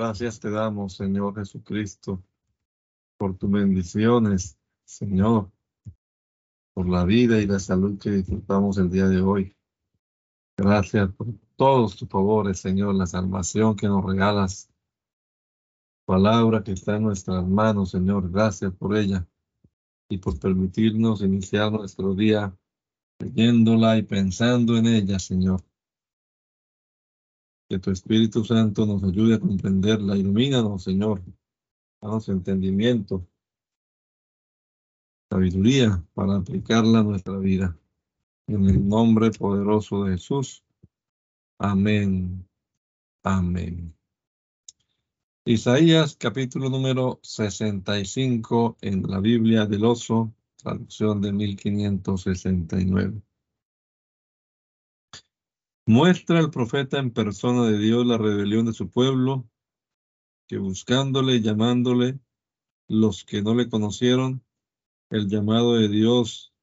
Gracias te damos, Señor Jesucristo, por tus bendiciones, Señor, por la vida y la salud que disfrutamos el día de hoy. Gracias por todos tus favores, Señor, la salvación que nos regalas. Palabra que está en nuestras manos, Señor. Gracias por ella y por permitirnos iniciar nuestro día leyéndola y pensando en ella, Señor. Que tu Espíritu Santo nos ayude a comprenderla. Ilumínanos, Señor. Danos entendimiento, sabiduría para aplicarla a nuestra vida. En el nombre poderoso de Jesús. Amén. Amén. Isaías capítulo número 65 en la Biblia del Oso, traducción de 1569. Muestra el profeta en persona de Dios la rebelión de su pueblo, que buscándole y llamándole, los que no le conocieron, el llamado de Dios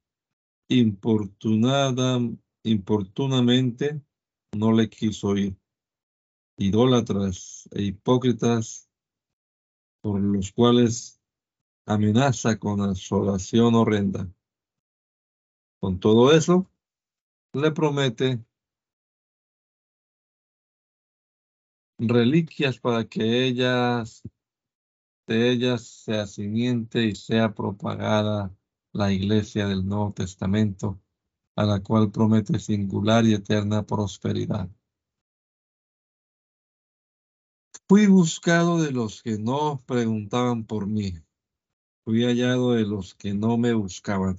importunada, importunamente no le quiso oír. Idólatras e hipócritas por los cuales amenaza con asolación horrenda. Con todo eso, le promete reliquias para que ellas, de ellas sea simiente y sea propagada la iglesia del Nuevo Testamento, a la cual promete singular y eterna prosperidad. Fui buscado de los que no preguntaban por mí. Fui hallado de los que no me buscaban.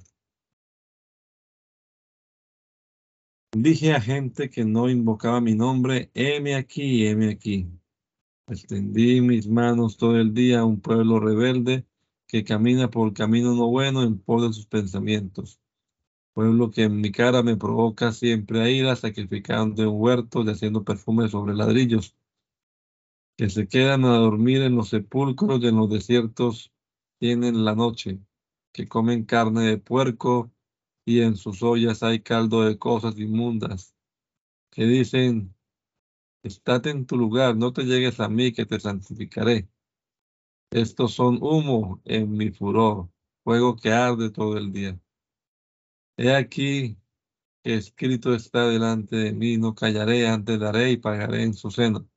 Dije a gente que no invocaba mi nombre, heme aquí, heme aquí. Extendí mis manos todo el día a un pueblo rebelde que camina por camino no bueno en pos de sus pensamientos. Pueblo que en mi cara me provoca siempre a ira, sacrificando en huertos y haciendo perfume sobre ladrillos, que se quedan a dormir en los sepulcros y en los desiertos tienen la noche, que comen carne de puerco y en sus ollas hay caldo de cosas inmundas, que dicen, estate en tu lugar, no te llegues a mí que te santificaré. Estos son humo en mi furor, fuego que arde todo el día. He aquí que escrito está delante de mí, no callaré, antes daré y pagaré en su seno.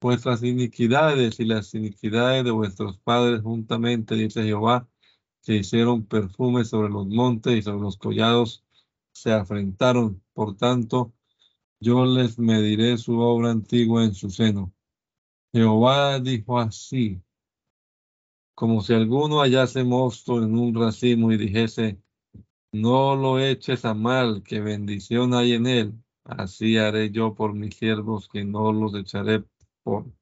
Vuestras iniquidades y las iniquidades de vuestros padres juntamente, dice Jehová, que hicieron perfume sobre los montes y sobre los collados, se afrentaron. Por tanto, yo les mediré su obra antigua en su seno. Jehová dijo así, como si alguno hallase mosto en un racimo y dijese, no lo eches a mal, que bendición hay en él. Así haré yo por mis siervos, que no los echaré por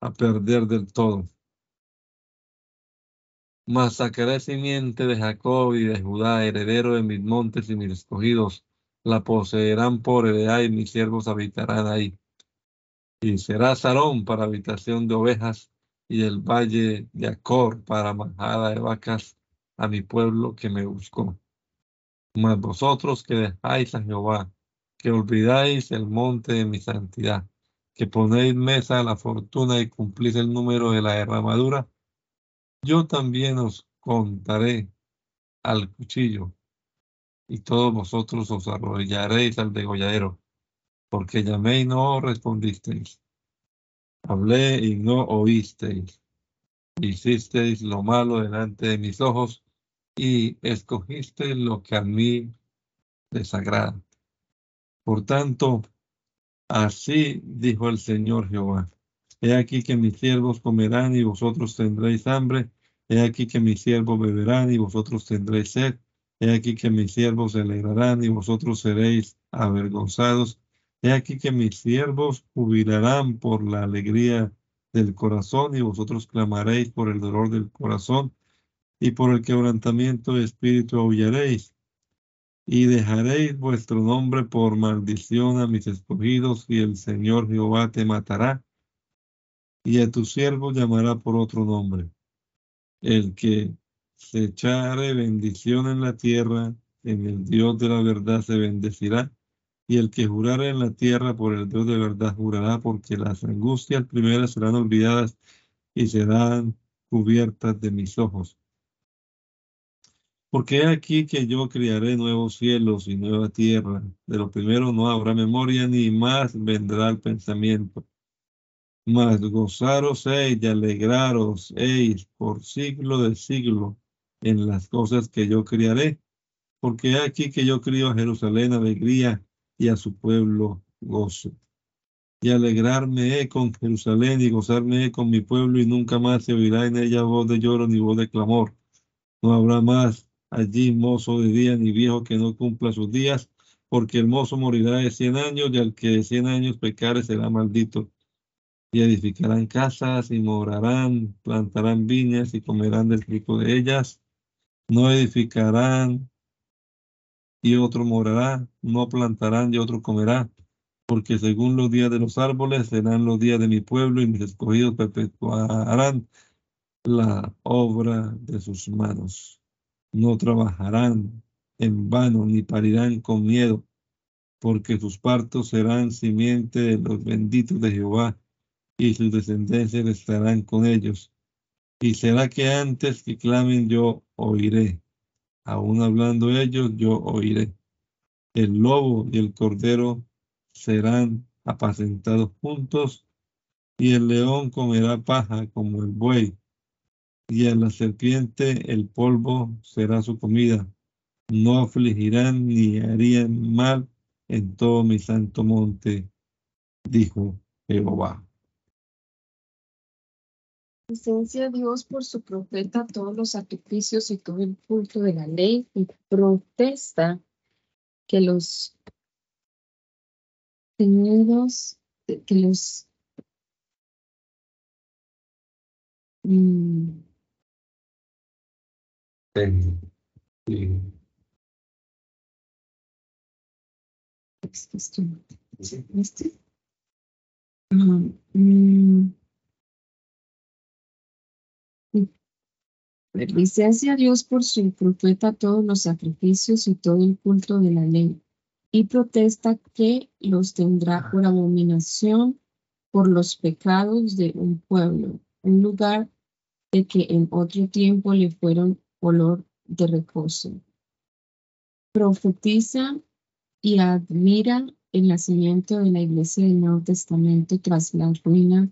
a perder del todo. Mas sacaré simiente de Jacob y de Judá, heredero de mis montes y mis escogidos, la poseerán por heredad y mis siervos habitarán ahí. Y será Sarón para habitación de ovejas y el valle de Acor para majada de vacas a mi pueblo que me buscó. Mas vosotros que dejáis a Jehová, que olvidáis el monte de mi santidad, que ponéis mesa a la fortuna y cumplís el número de la derramadura, yo también os contaré al cuchillo, y todos vosotros os arrollaréis al degolladero, porque llamé y no respondisteis Hablé y no oísteis. Hicisteis lo malo delante de mis ojos y escogisteis lo que a mí desagrada. Por tanto, así dijo el Señor Jehová. He aquí que mis siervos comerán y vosotros tendréis hambre. He aquí que mis siervos beberán y vosotros tendréis sed. He aquí que mis siervos se alegrarán y vosotros seréis avergonzados. He aquí que mis siervos jubilarán por la alegría del corazón y vosotros clamaréis por el dolor del corazón y por el quebrantamiento de espíritu aullaréis. Y dejaréis vuestro nombre por maldición a mis escogidos y el Señor Jehová te matará y a tu siervo llamará por otro nombre. El que se echare bendición en la tierra, en el Dios de la verdad se bendecirá Y el que jurare en la tierra por el Dios de verdad jurará porque las angustias primeras serán olvidadas y serán cubiertas de mis ojos. Porque he aquí que yo criaré nuevos cielos y nueva tierra. De lo primero no habrá memoria, ni más vendrá el pensamiento. Mas gozaros eis y alegraros por siglo de siglo en las cosas que yo criaré. Porque he aquí que yo crío a Jerusalén alegría y a su pueblo gozo. Y alegrarme he con Jerusalén y gozarme he con mi pueblo y nunca más se oirá en ella voz de lloro ni voz de clamor. No habrá más allí mozo de día ni viejo que no cumpla sus días, porque el mozo morirá de cien años y al que de cien años pecare será maldito. Y edificarán casas y morarán, plantarán viñas y comerán del fruto de ellas. No edificarán y otro morará, no plantarán y otro comerá, porque según los días de los árboles serán los días de mi pueblo y mis escogidos perpetuarán la obra de sus manos no trabajarán en vano ni parirán con miedo, porque sus partos serán simiente de los benditos de Jehová, y sus descendencias estarán con ellos. Y será que antes que clamen yo oiré, aún hablando ellos yo oiré. El lobo y el cordero serán apacentados juntos, y el león comerá paja como el buey, y a la serpiente el polvo será su comida. No afligirán ni harían mal en todo mi santo monte, dijo Jehová. Licencia a Dios por su profeta todos los sacrificios y todo el culto de la ley y protesta que los tenidos, que los mm, Sí. ¿Este? Mm. Licencia a Dios por su profeta todos los sacrificios y todo el culto de la ley, y protesta que los tendrá por abominación por los pecados de un pueblo, un lugar de que en otro tiempo le fueron olor de reposo. Profetiza y admira el nacimiento de la iglesia del Nuevo Testamento tras la ruina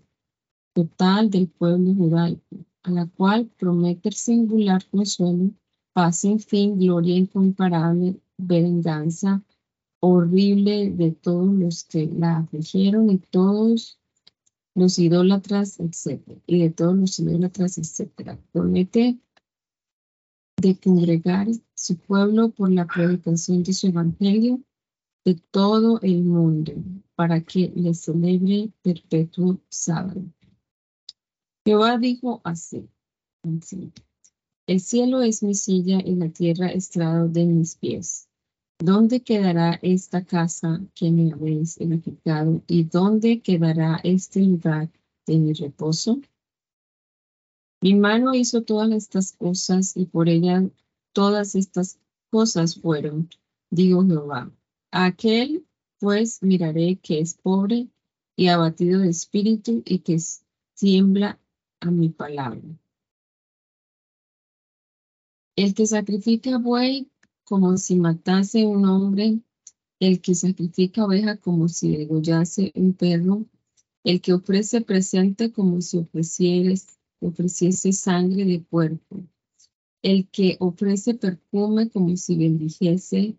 total del pueblo judaico, a la cual promete singular consuelo, paz sin fin, gloria incomparable, venganza horrible de todos los que la afligieron y todos los idólatras, etcétera, y de todos los idólatras, etcétera. Promete de congregar su pueblo por la predicación de su evangelio de todo el mundo, para que le celebre perpetuo sábado. Jehová dijo así, el cielo es mi silla y la tierra estrado de mis pies. ¿Dónde quedará esta casa que me habéis edificado y dónde quedará este lugar de mi reposo? Mi mano hizo todas estas cosas y por ella todas estas cosas fueron, digo Jehová. aquel pues miraré que es pobre y abatido de espíritu y que tiembla a mi palabra. El que sacrifica buey como si matase un hombre, el que sacrifica oveja como si degollase un perro, el que ofrece presente como si ofrecieres ofreciese sangre de puerco, el que ofrece perfume como si bendijese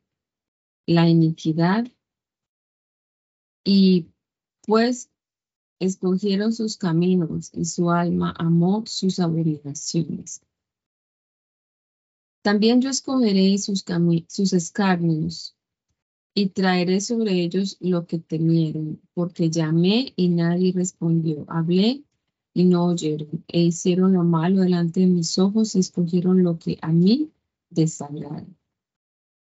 la iniquidad, y pues escogieron sus caminos y su alma amó sus abominaciones. También yo escogeré sus, escarnios y traeré sobre ellos lo que temieron, porque llamé y nadie respondió. Hablé y no oyeron, e hicieron lo malo delante de mis ojos y escogieron lo que a mí desagrada.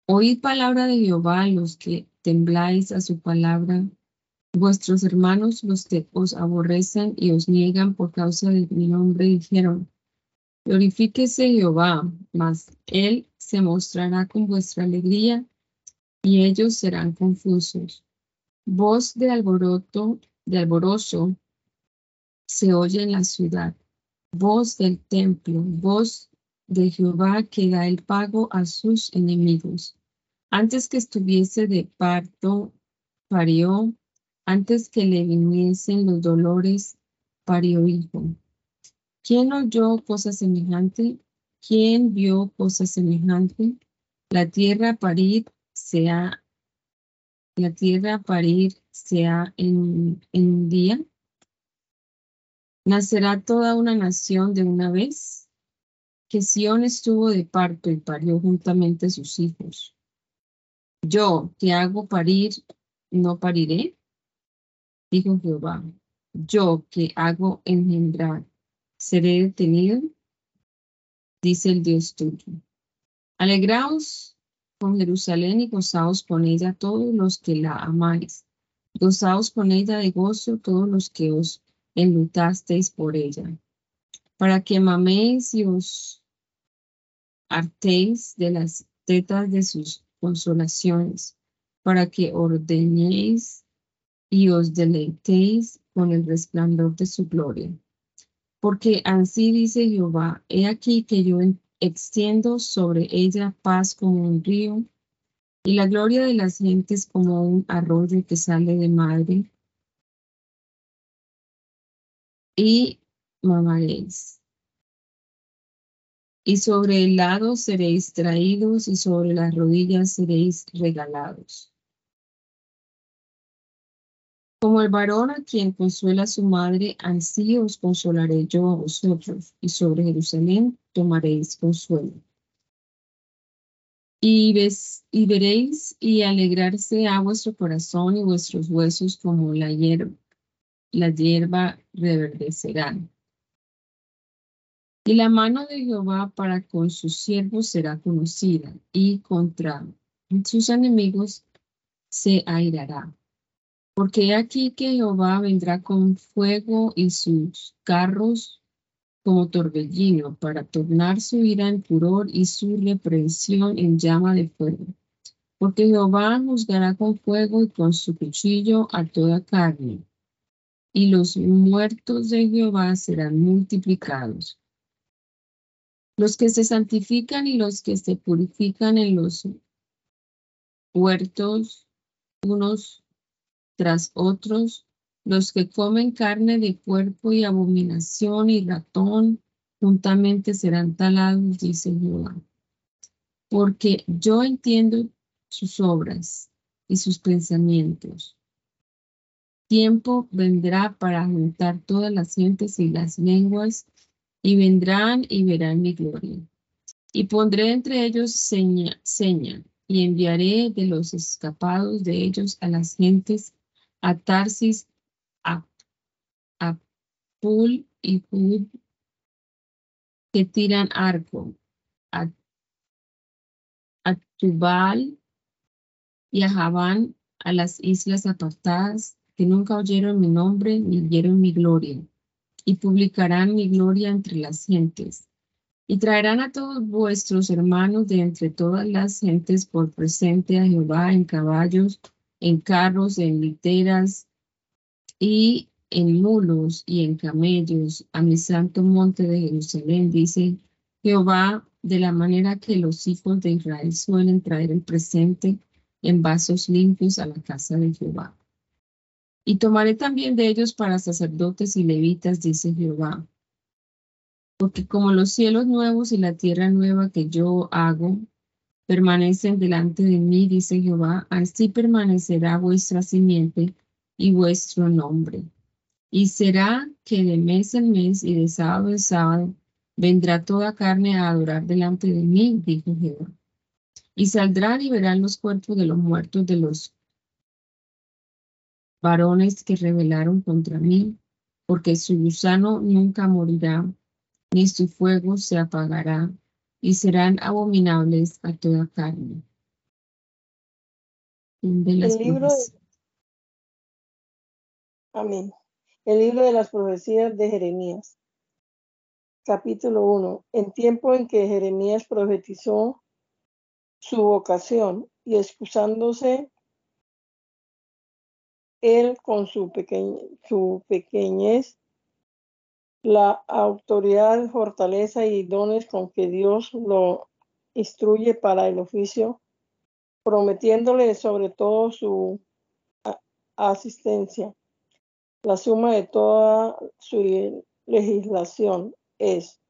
Oíd palabra de Jehová, los que tembláis a su palabra, vuestros hermanos, los que os aborrecen y os niegan por causa de mi nombre, dijeron, glorifíquese Jehová, mas él se mostrará con vuestra alegría y ellos serán confusos. Voz de alboroto, de alborozo se oye en la ciudad. Voz del templo, voz de Jehová que da el pago a sus enemigos. Antes que estuviese de parto, parió, antes que le viniesen los dolores, parió hijo. ¿Quién oyó cosa semejante? ¿Quién vio cosa semejante? La tierra parir sea, la tierra parir sea en, en un día. ¿Nacerá toda una nación de una vez? Que Sión estuvo de parto y parió juntamente sus hijos. Yo, que hago parir, no pariré, dijo Jehová. Yo, que hago engendrar, seré detenido, dice el Dios tuyo. Alegraos con Jerusalén y gozaos con ella todos los que la amáis. Gozaos con ella de gozo todos los que os enlutasteis por ella, para que maméis y os hartéis de las tetas de sus consolaciones, para que ordenéis y os deleitéis con el resplandor de su gloria. Porque así dice Jehová, he aquí que yo extiendo sobre ella paz como un río, y la gloria de las gentes como un arroyo que sale de madre y mamaréis. Y sobre el lado seréis traídos y sobre las rodillas seréis regalados. Como el varón a quien consuela su madre, así os consolaré yo a vosotros, y sobre Jerusalén tomaréis consuelo. Y, veréis y alegrarse a vuestro corazón y vuestros huesos como la hierba, la hierba reverdecerán. Y la mano de Jehová para con sus siervos será conocida, y contra sus enemigos se airará. Porque aquí que Jehová vendrá con fuego y sus carros como torbellino para tornar su ira en furor y su reprensión en llama de fuego. Porque Jehová juzgará con fuego y con su cuchillo a toda carne y los muertos de Jehová serán multiplicados. Los que se santifican y los que se purifican en los huertos unos tras otros, los que comen carne de cuerpo y abominación y ratón, juntamente serán talados, dice Jehová. Porque yo entiendo sus obras y sus pensamientos tiempo vendrá para juntar todas las gentes y las lenguas, y vendrán y verán mi gloria. Y pondré entre ellos seña, seña, y enviaré de los escapados de ellos a las gentes, a Tarsis, a, a Pul y Pul, que tiran arco, a, a Tubal y a Javán, a las islas apartadas, que nunca oyeron mi nombre ni vieron mi gloria, y publicarán mi gloria entre las gentes. Y traerán a todos vuestros hermanos de entre todas las gentes por presente a Jehová en caballos, en carros, en literas y en mulos y en camellos a mi santo monte de Jerusalén, dice Jehová, de la manera que los hijos de Israel suelen traer el presente en vasos limpios a la casa de Jehová. Y tomaré también de ellos para sacerdotes y levitas, dice Jehová. Porque como los cielos nuevos y la tierra nueva que yo hago permanecen delante de mí, dice Jehová, así permanecerá vuestra simiente y vuestro nombre. Y será que de mes en mes y de sábado en sábado vendrá toda carne a adorar delante de mí, dijo Jehová. Y saldrán y verán los cuerpos de los muertos de los varones que rebelaron contra mí, porque su gusano nunca morirá, ni su fuego se apagará, y serán abominables a toda carne. El libro Amén. El libro de las profecías de Jeremías. Capítulo 1. En tiempo en que Jeremías profetizó su vocación y excusándose él con su, su pequeñez, la autoridad, fortaleza y dones con que Dios lo instruye para el oficio, prometiéndole sobre todo su asistencia. La suma de toda su legislación es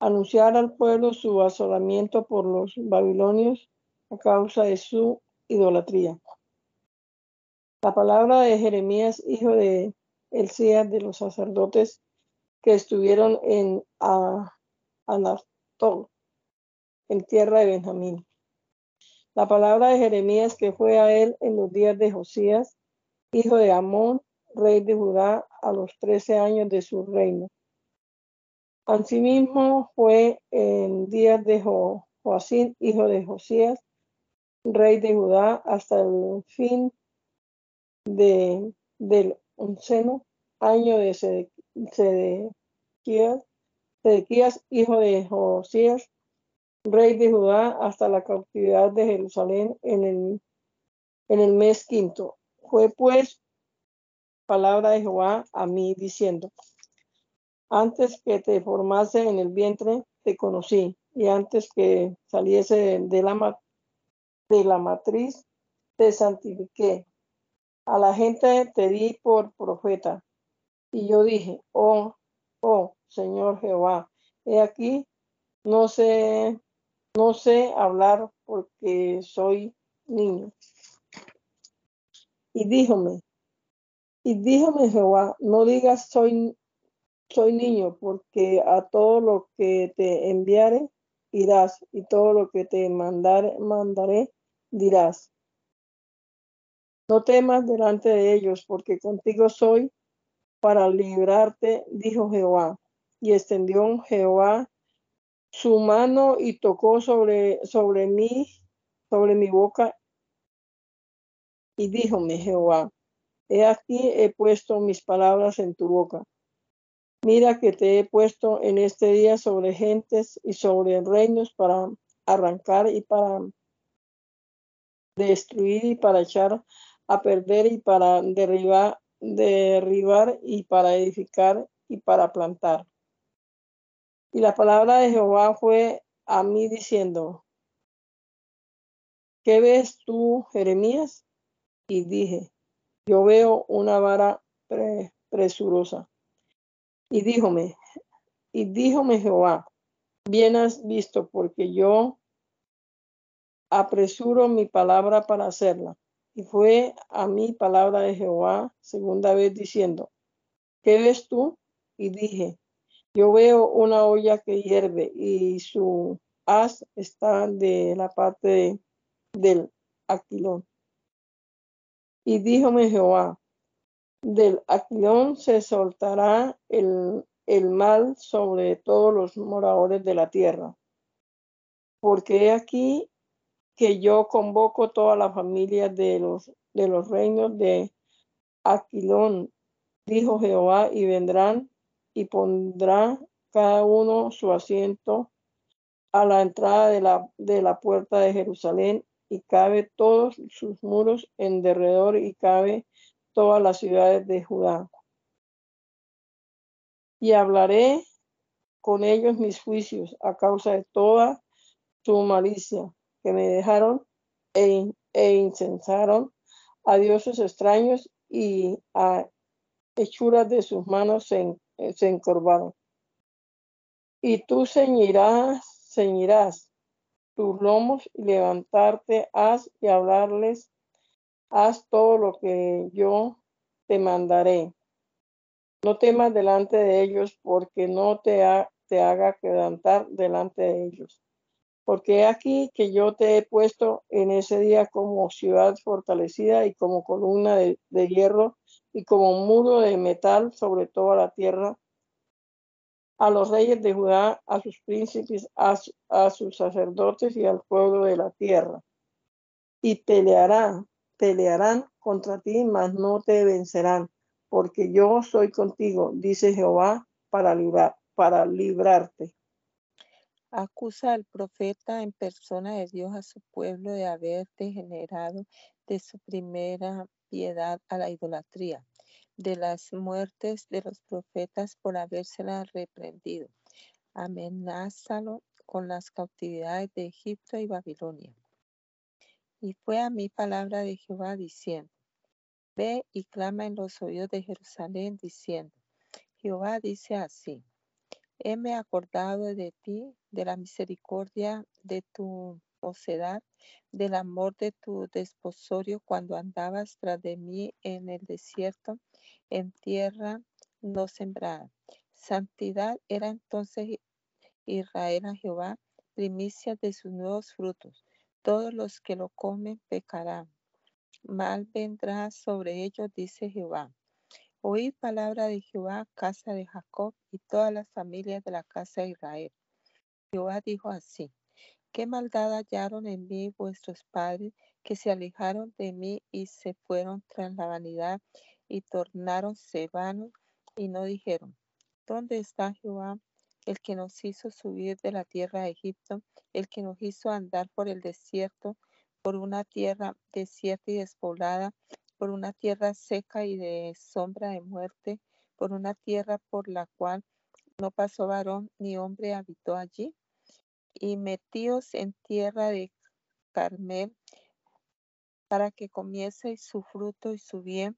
anunciar al pueblo su asolamiento por los babilonios a causa de su idolatría. La palabra de Jeremías, hijo de Elías de los sacerdotes que estuvieron en Anatol, en tierra de Benjamín. La palabra de Jeremías que fue a él en los días de Josías, hijo de Amón, rey de Judá, a los trece años de su reino. Asimismo fue en días de Joacín, hijo de Josías, rey de Judá, hasta el fin de, del onceno año de Sedequías, hijo de Josías, rey de Judá, hasta la cautividad de Jerusalén en el, en el mes quinto. Fue pues palabra de Jehová a mí diciendo, antes que te formase en el vientre, te conocí, y antes que saliese de la, de la matriz, te santifiqué. A la gente te di por profeta. Y yo dije, oh, oh, Señor Jehová, he aquí, no sé, no sé hablar porque soy niño. Y díjome, y díjome Jehová, no digas soy, soy niño, porque a todo lo que te enviare irás, y todo lo que te mandare, mandaré dirás. No temas delante de ellos, porque contigo soy para librarte, dijo Jehová. Y extendió Jehová su mano y tocó sobre, sobre mí, sobre mi boca, y díjome Jehová, He aquí he puesto mis palabras en tu boca. Mira que te he puesto en este día sobre gentes y sobre reinos para arrancar y para destruir y para echar a perder y para derribar, derribar y para edificar y para plantar. Y la palabra de Jehová fue a mí diciendo, ¿qué ves tú, Jeremías? Y dije, yo veo una vara presurosa. Y díjome, y díjome Jehová, bien has visto, porque yo apresuro mi palabra para hacerla. Y fue a mí palabra de Jehová segunda vez diciendo, ¿qué ves tú? Y dije, yo veo una olla que hierve y su haz está de la parte del aquilón. Y díjome Jehová, del aquilón se soltará el, el mal sobre todos los moradores de la tierra. Porque aquí que yo convoco toda la familia de los, de los reinos de Aquilón, dijo Jehová, y vendrán y pondrá cada uno su asiento a la entrada de la, de la puerta de Jerusalén y cabe todos sus muros en derredor y cabe todas las ciudades de Judá. Y hablaré con ellos mis juicios a causa de toda su malicia que me dejaron e, e incensaron a dioses extraños y a hechuras de sus manos se, se encorvaron. Y tú ceñirás, ceñirás tus lomos y levantarte, haz y hablarles, haz todo lo que yo te mandaré. No temas delante de ellos, porque no te, te haga quebrantar delante de ellos. Porque aquí que yo te he puesto en ese día como ciudad fortalecida y como columna de, hierro y como muro de metal sobre toda la tierra a los reyes de Judá, a sus príncipes, a, sus sacerdotes y al pueblo de la tierra. Y pelearán, pelearán contra ti, mas no te vencerán, porque yo soy contigo, dice Jehová, para, librar, para librarte. Acusa al profeta en persona de Dios a su pueblo de haber degenerado de su primera piedad a la idolatría, de las muertes de los profetas por habérsela reprendido. Amenázalo con las cautividades de Egipto y Babilonia. Y fue a mí palabra de Jehová diciendo, Ve y clama en los oídos de Jerusalén diciendo, Jehová dice así, heme acordado de ti, de la misericordia de tu mocedad, del amor de tu desposorio cuando andabas tras de mí en el desierto, en tierra no sembrada. Santidad era entonces Israel a Jehová, primicia de sus nuevos frutos. Todos los que lo comen pecarán. Mal vendrá sobre ellos, dice Jehová. Oíd palabra de Jehová, casa de Jacob y todas las familias de la casa de Israel. Jehová dijo así, ¿qué maldad hallaron en mí vuestros padres que se alejaron de mí y se fueron tras la vanidad y tornaron vanos y no dijeron, ¿dónde está Jehová? el que nos hizo subir de la tierra de Egipto, el que nos hizo andar por el desierto, por una tierra desierta y despoblada, por una tierra seca y de sombra de muerte, por una tierra por la cual no pasó varón ni hombre habitó allí. Y metíos en tierra de Carmel para que comieseis su fruto y su bien,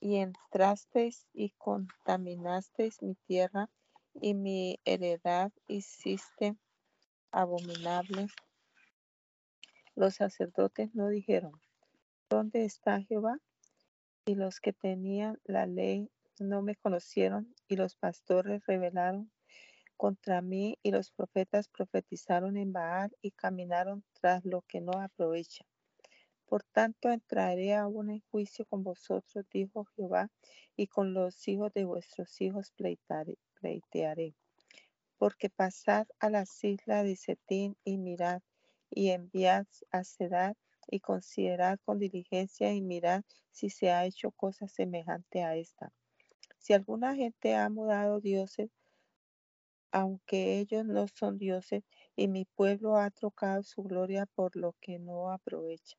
y entrasteis y contaminasteis mi tierra y mi heredad hiciste abominable. Los sacerdotes no dijeron, ¿dónde está Jehová? Y los que tenían la ley no me conocieron, y los pastores revelaron contra mí, y los profetas profetizaron en Baal y caminaron tras lo que no aprovecha. Por tanto, entraré aún en juicio con vosotros, dijo Jehová, y con los hijos de vuestros hijos pleitearé. Porque pasad a las islas de Setín y mirad, y enviad a Sedad y considerad con diligencia y mirad si se ha hecho cosa semejante a esta. Si alguna gente ha mudado dioses, aunque ellos no son dioses, y mi pueblo ha trocado su gloria por lo que no aprovecha.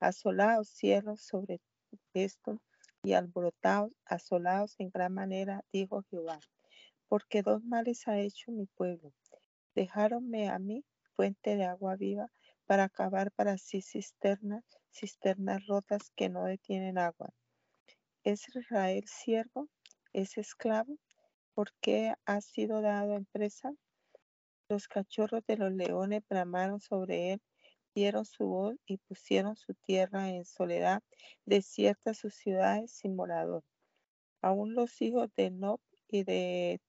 Asolados cielos sobre esto y alborotados, asolados en gran manera, dijo Jehová porque dos males ha hecho mi pueblo. Dejáronme a mí fuente de agua viva para acabar para sí cisternas, cisternas rotas que no detienen agua. ¿Es Israel siervo? ¿Es esclavo? ¿Por qué ha sido dado en presa? Los cachorros de los leones bramaron sobre él, dieron su voz y pusieron su tierra en soledad, desiertas sus ciudades sin morador. Aún los hijos de Nob y de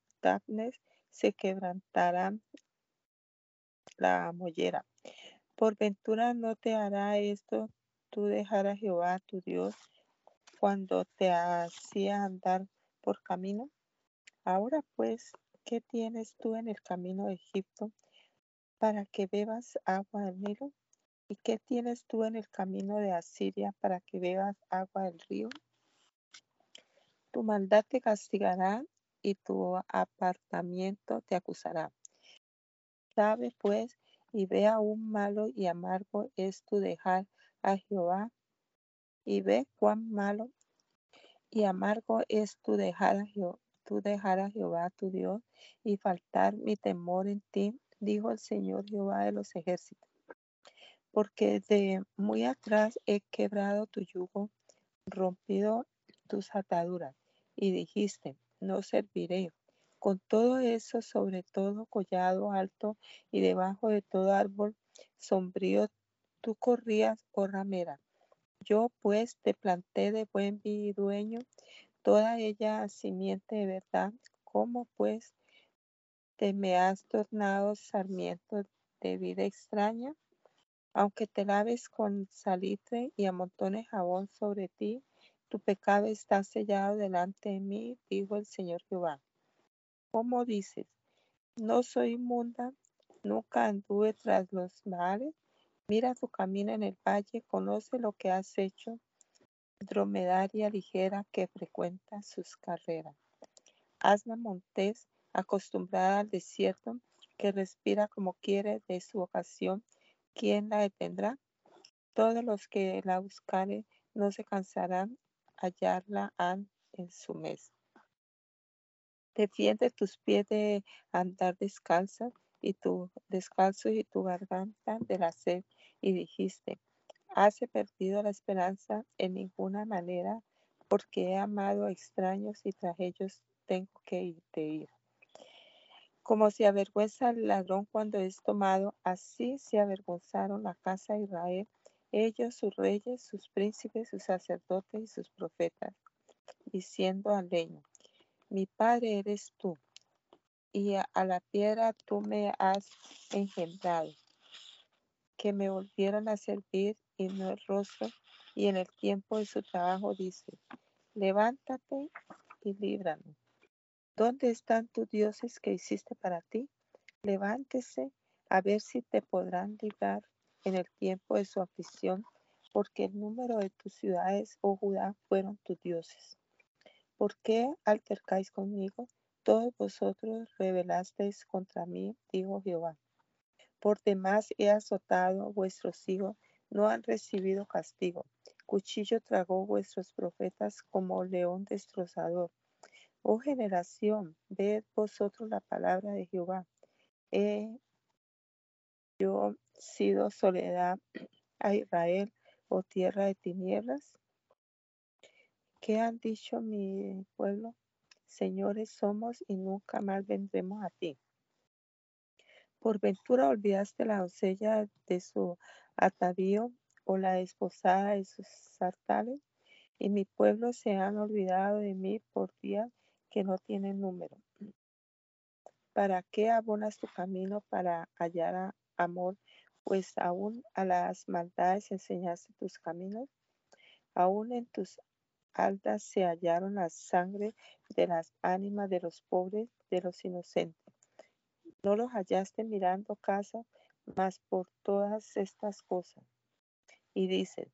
se quebrantará la mollera. Por ventura no te hará esto tú dejar a Jehová tu Dios cuando te hacía andar por camino. Ahora pues, ¿qué tienes tú en el camino de Egipto para que bebas agua del Nilo? ¿Y qué tienes tú en el camino de Asiria para que bebas agua del río? Tu maldad te castigará y tu apartamiento te acusará. Sabe pues y ve aún malo y amargo es tu dejar a Jehová y ve cuán malo y amargo es tu dejar a Jehová, dejar a Jehová tu Dios y faltar mi temor en ti, dijo el Señor Jehová de los ejércitos. Porque de muy atrás he quebrado tu yugo, rompido tus ataduras, y dijiste, no serviré. Con todo eso, sobre todo collado alto y debajo de todo árbol sombrío, tú corrías, oh ramera. Yo pues te planté de buen dueño, toda ella simiente de verdad. ¿Cómo pues te me has tornado sarmiento de vida extraña? Aunque te laves con salitre y amontones jabón sobre ti, tu pecado está sellado delante de mí, dijo el Señor Jehová. ¿Cómo dices? No soy inmunda, nunca anduve tras los males. Mira tu camino en el valle, conoce lo que has hecho, dromedaria ligera que frecuenta sus carreras. Asna montés, acostumbrada al desierto, que respira como quiere de su ocasión, ¿quién la detendrá? Todos los que la buscaren no se cansarán hallarla en su mes. Defiende tus pies de andar descalza y tu descalzo y tu garganta de la sed y dijiste, ¿Has perdido la esperanza en ninguna manera porque he amado a extraños y tras ellos tengo que irte ir. Como se avergüenza el ladrón cuando es tomado, así se avergonzaron la casa de Israel, ellos, sus reyes, sus príncipes, sus sacerdotes y sus profetas, diciendo al leño, mi padre eres tú, y a, la piedra tú me has engendrado, que me volvieron a servir el rostro, y en el tiempo de su trabajo dice, levántate y líbranos. ¿Dónde están tus dioses que hiciste para ti? Levántese a ver si te podrán librar en el tiempo de su aflicción, porque el número de tus ciudades, oh Judá, fueron tus dioses. ¿Por qué altercáis conmigo? Todos vosotros rebelasteis contra mí, dijo Jehová. Por demás he azotado vuestros hijos, no han recibido castigo. Cuchillo tragó vuestros profetas como león destrozador. Oh generación, ved vosotros la palabra de Jehová. He yo sido soledad a Israel, oh tierra de tinieblas. ¿Qué han dicho mi pueblo? Señores somos y nunca más vendremos a ti. Por ventura olvidaste la doncella de su atavío o la desposada de sus sartales, y mi pueblo se han olvidado de mí por días que no tienen número. ¿Para qué abonas tu camino para hallar amor? Pues aún a las maldades enseñaste tus caminos. Aún en tus altas se hallaron la sangre de las ánimas de los pobres, de los inocentes. No los hallaste mirando casa, mas por todas estas cosas y dice,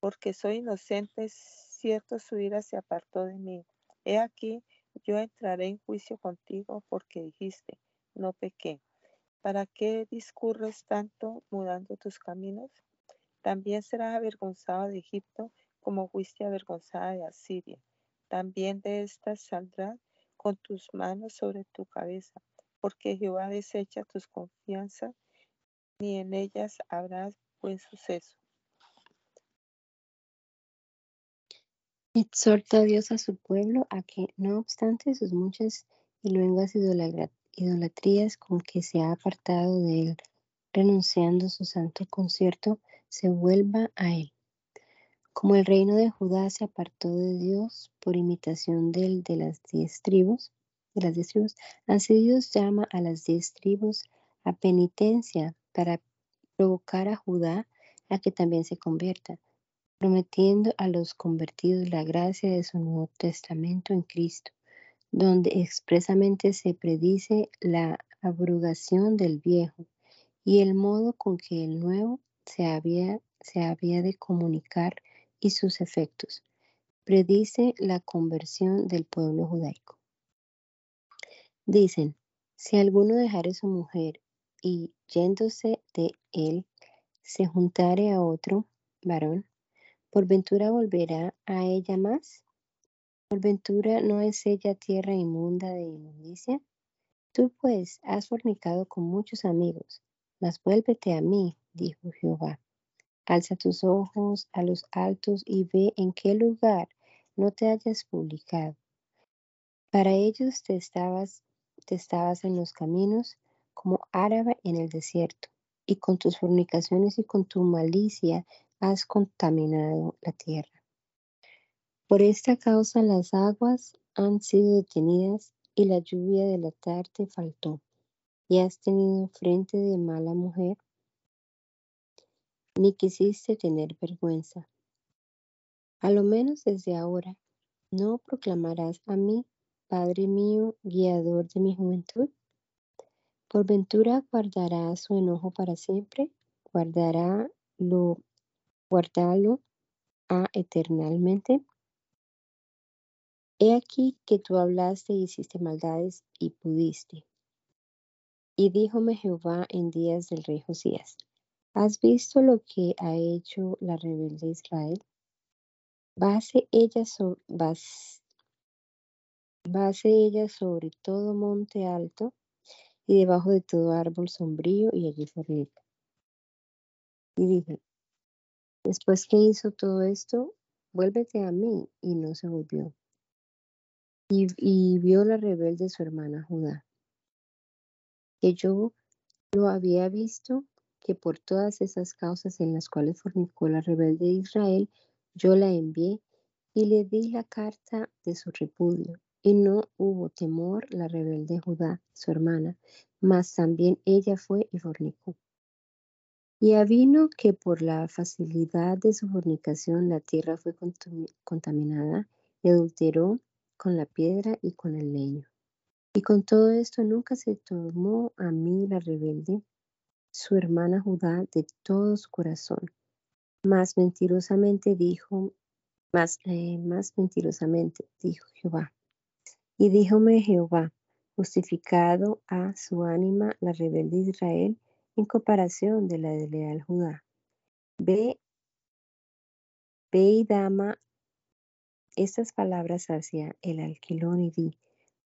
porque soy inocente, cierto su ira se apartó de mí. He aquí, yo entraré en juicio contigo porque dijiste, no pequé. ¿Para qué discurres tanto mudando tus caminos? También serás avergonzado de Egipto como fuiste avergonzada de Asiria. También de estas saldrás con tus manos sobre tu cabeza, porque Jehová desecha tus confianzas, ni en ellas habrá buen suceso. Exhorta a Dios a su pueblo a que, no obstante sus muchas y luengas idolatrías con que se ha apartado de él, renunciando su santo concierto, se vuelva a él. Como el reino de Judá se apartó de Dios por imitación del de las diez tribus, diez tribus, así Dios llama a las diez tribus a penitencia para provocar a Judá a que también se convierta prometiendo a los convertidos la gracia de su Nuevo Testamento en Cristo, donde expresamente se predice la abrogación del viejo y el modo con que el nuevo se había, se había de comunicar y sus efectos. Predice la conversión del pueblo judaico. Dicen, si alguno dejare su mujer y yéndose de él, se juntare a otro varón, ¿Por ventura volverá a ella más? ¿Por ventura no es ella tierra inmunda de inmundicia? Tú pues has fornicado con muchos amigos, mas vuélvete a mí, dijo Jehová. Alza tus ojos a los altos y ve en qué lugar no te hayas publicado. Para ellos te estabas, te estabas en los caminos como árabe en el desierto, y con tus fornicaciones y con tu malicia has contaminado la tierra. Por esta causa las aguas han sido detenidas y la lluvia de la tarde faltó. Y has tenido frente de mala mujer, ni quisiste tener vergüenza. A lo menos desde ahora, ¿no proclamarás a mí, Padre mío, guiador de mi juventud? ¿Por ventura guardará su enojo para siempre? ¿Guardará lo guardalo a eternamente. He aquí que tú hablaste y hiciste maldades y pudiste. Y díjome Jehová en días del rey Josías, ¿has visto lo que ha hecho la rebelde Israel? Base ella, base ella sobre todo monte alto y debajo de todo árbol sombrío y allí fornica. Y dije, después que hizo todo esto, vuélvete a mí, y no se volvió. Y, y vio la rebelde su hermana Judá, que yo lo había visto, que por todas esas causas en las cuales fornicó la rebelde de Israel, yo la envié y le di la carta de su repudio. Y no hubo temor la rebelde Judá, su hermana, mas también ella fue y fornicó. Y avino que por la facilidad de su fornicación la tierra fue contaminada y adulteró con la piedra y con el leño. Y con todo esto nunca se tomó a mí la rebelde, su hermana Judá, de todo su corazón. Más mentirosamente dijo, más, eh, mentirosamente dijo Jehová. Y díjome Jehová, justificado a su ánima la rebelde Israel en comparación de la de leal Judá. Ve, ve y dama estas palabras hacia el alquilón y di,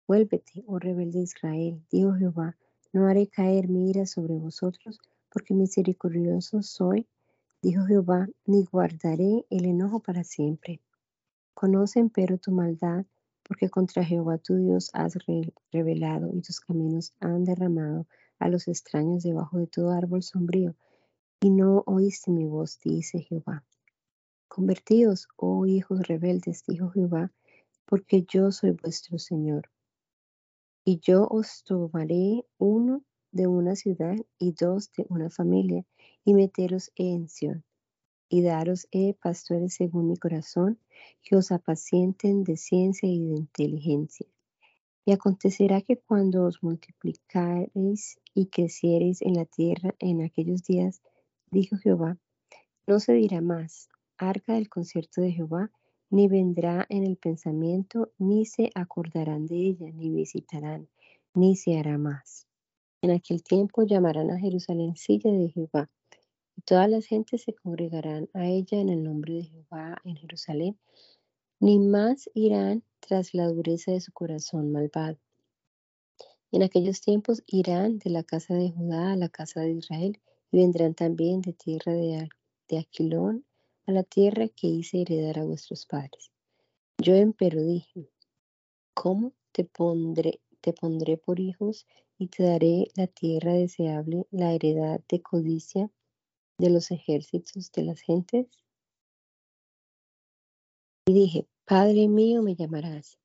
vuélvete, oh rebelde Israel, dijo Jehová, no haré caer mi ira sobre vosotros, porque misericordioso soy, dijo Jehová, ni guardaré el enojo para siempre. Conocen pero tu maldad, porque contra Jehová tu Dios has revelado y tus caminos han derramado a los extraños debajo de todo árbol sombrío, y no oíste mi voz, dice Jehová. Convertíos, oh hijos rebeldes, dijo Jehová, porque yo soy vuestro Señor. Y yo os tomaré uno de una ciudad y dos de una familia, y meteros en Sion, y daros he pastores según mi corazón, que os apacienten de ciencia y de inteligencia. Y acontecerá que cuando os multiplicareis y creciereis en la tierra en aquellos días, dijo Jehová, no se dirá más, arca del concierto de Jehová, ni vendrá en el pensamiento, ni se acordarán de ella, ni visitarán, ni se hará más. En aquel tiempo llamarán a Jerusalén silla de Jehová, todas las gentes se congregarán a ella en el nombre de Jehová en Jerusalén, ni más irán tras la dureza de su corazón malvado. En aquellos tiempos irán de la casa de Judá a la casa de Israel y vendrán también de tierra de, Aquilón a la tierra que hice heredar a vuestros padres. Yo empero dije, ¿cómo te pondré, te pondré por hijos y te daré la tierra deseable, la heredad de codicia de los ejércitos de las gentes? Y dije, Padre mío me llamarás,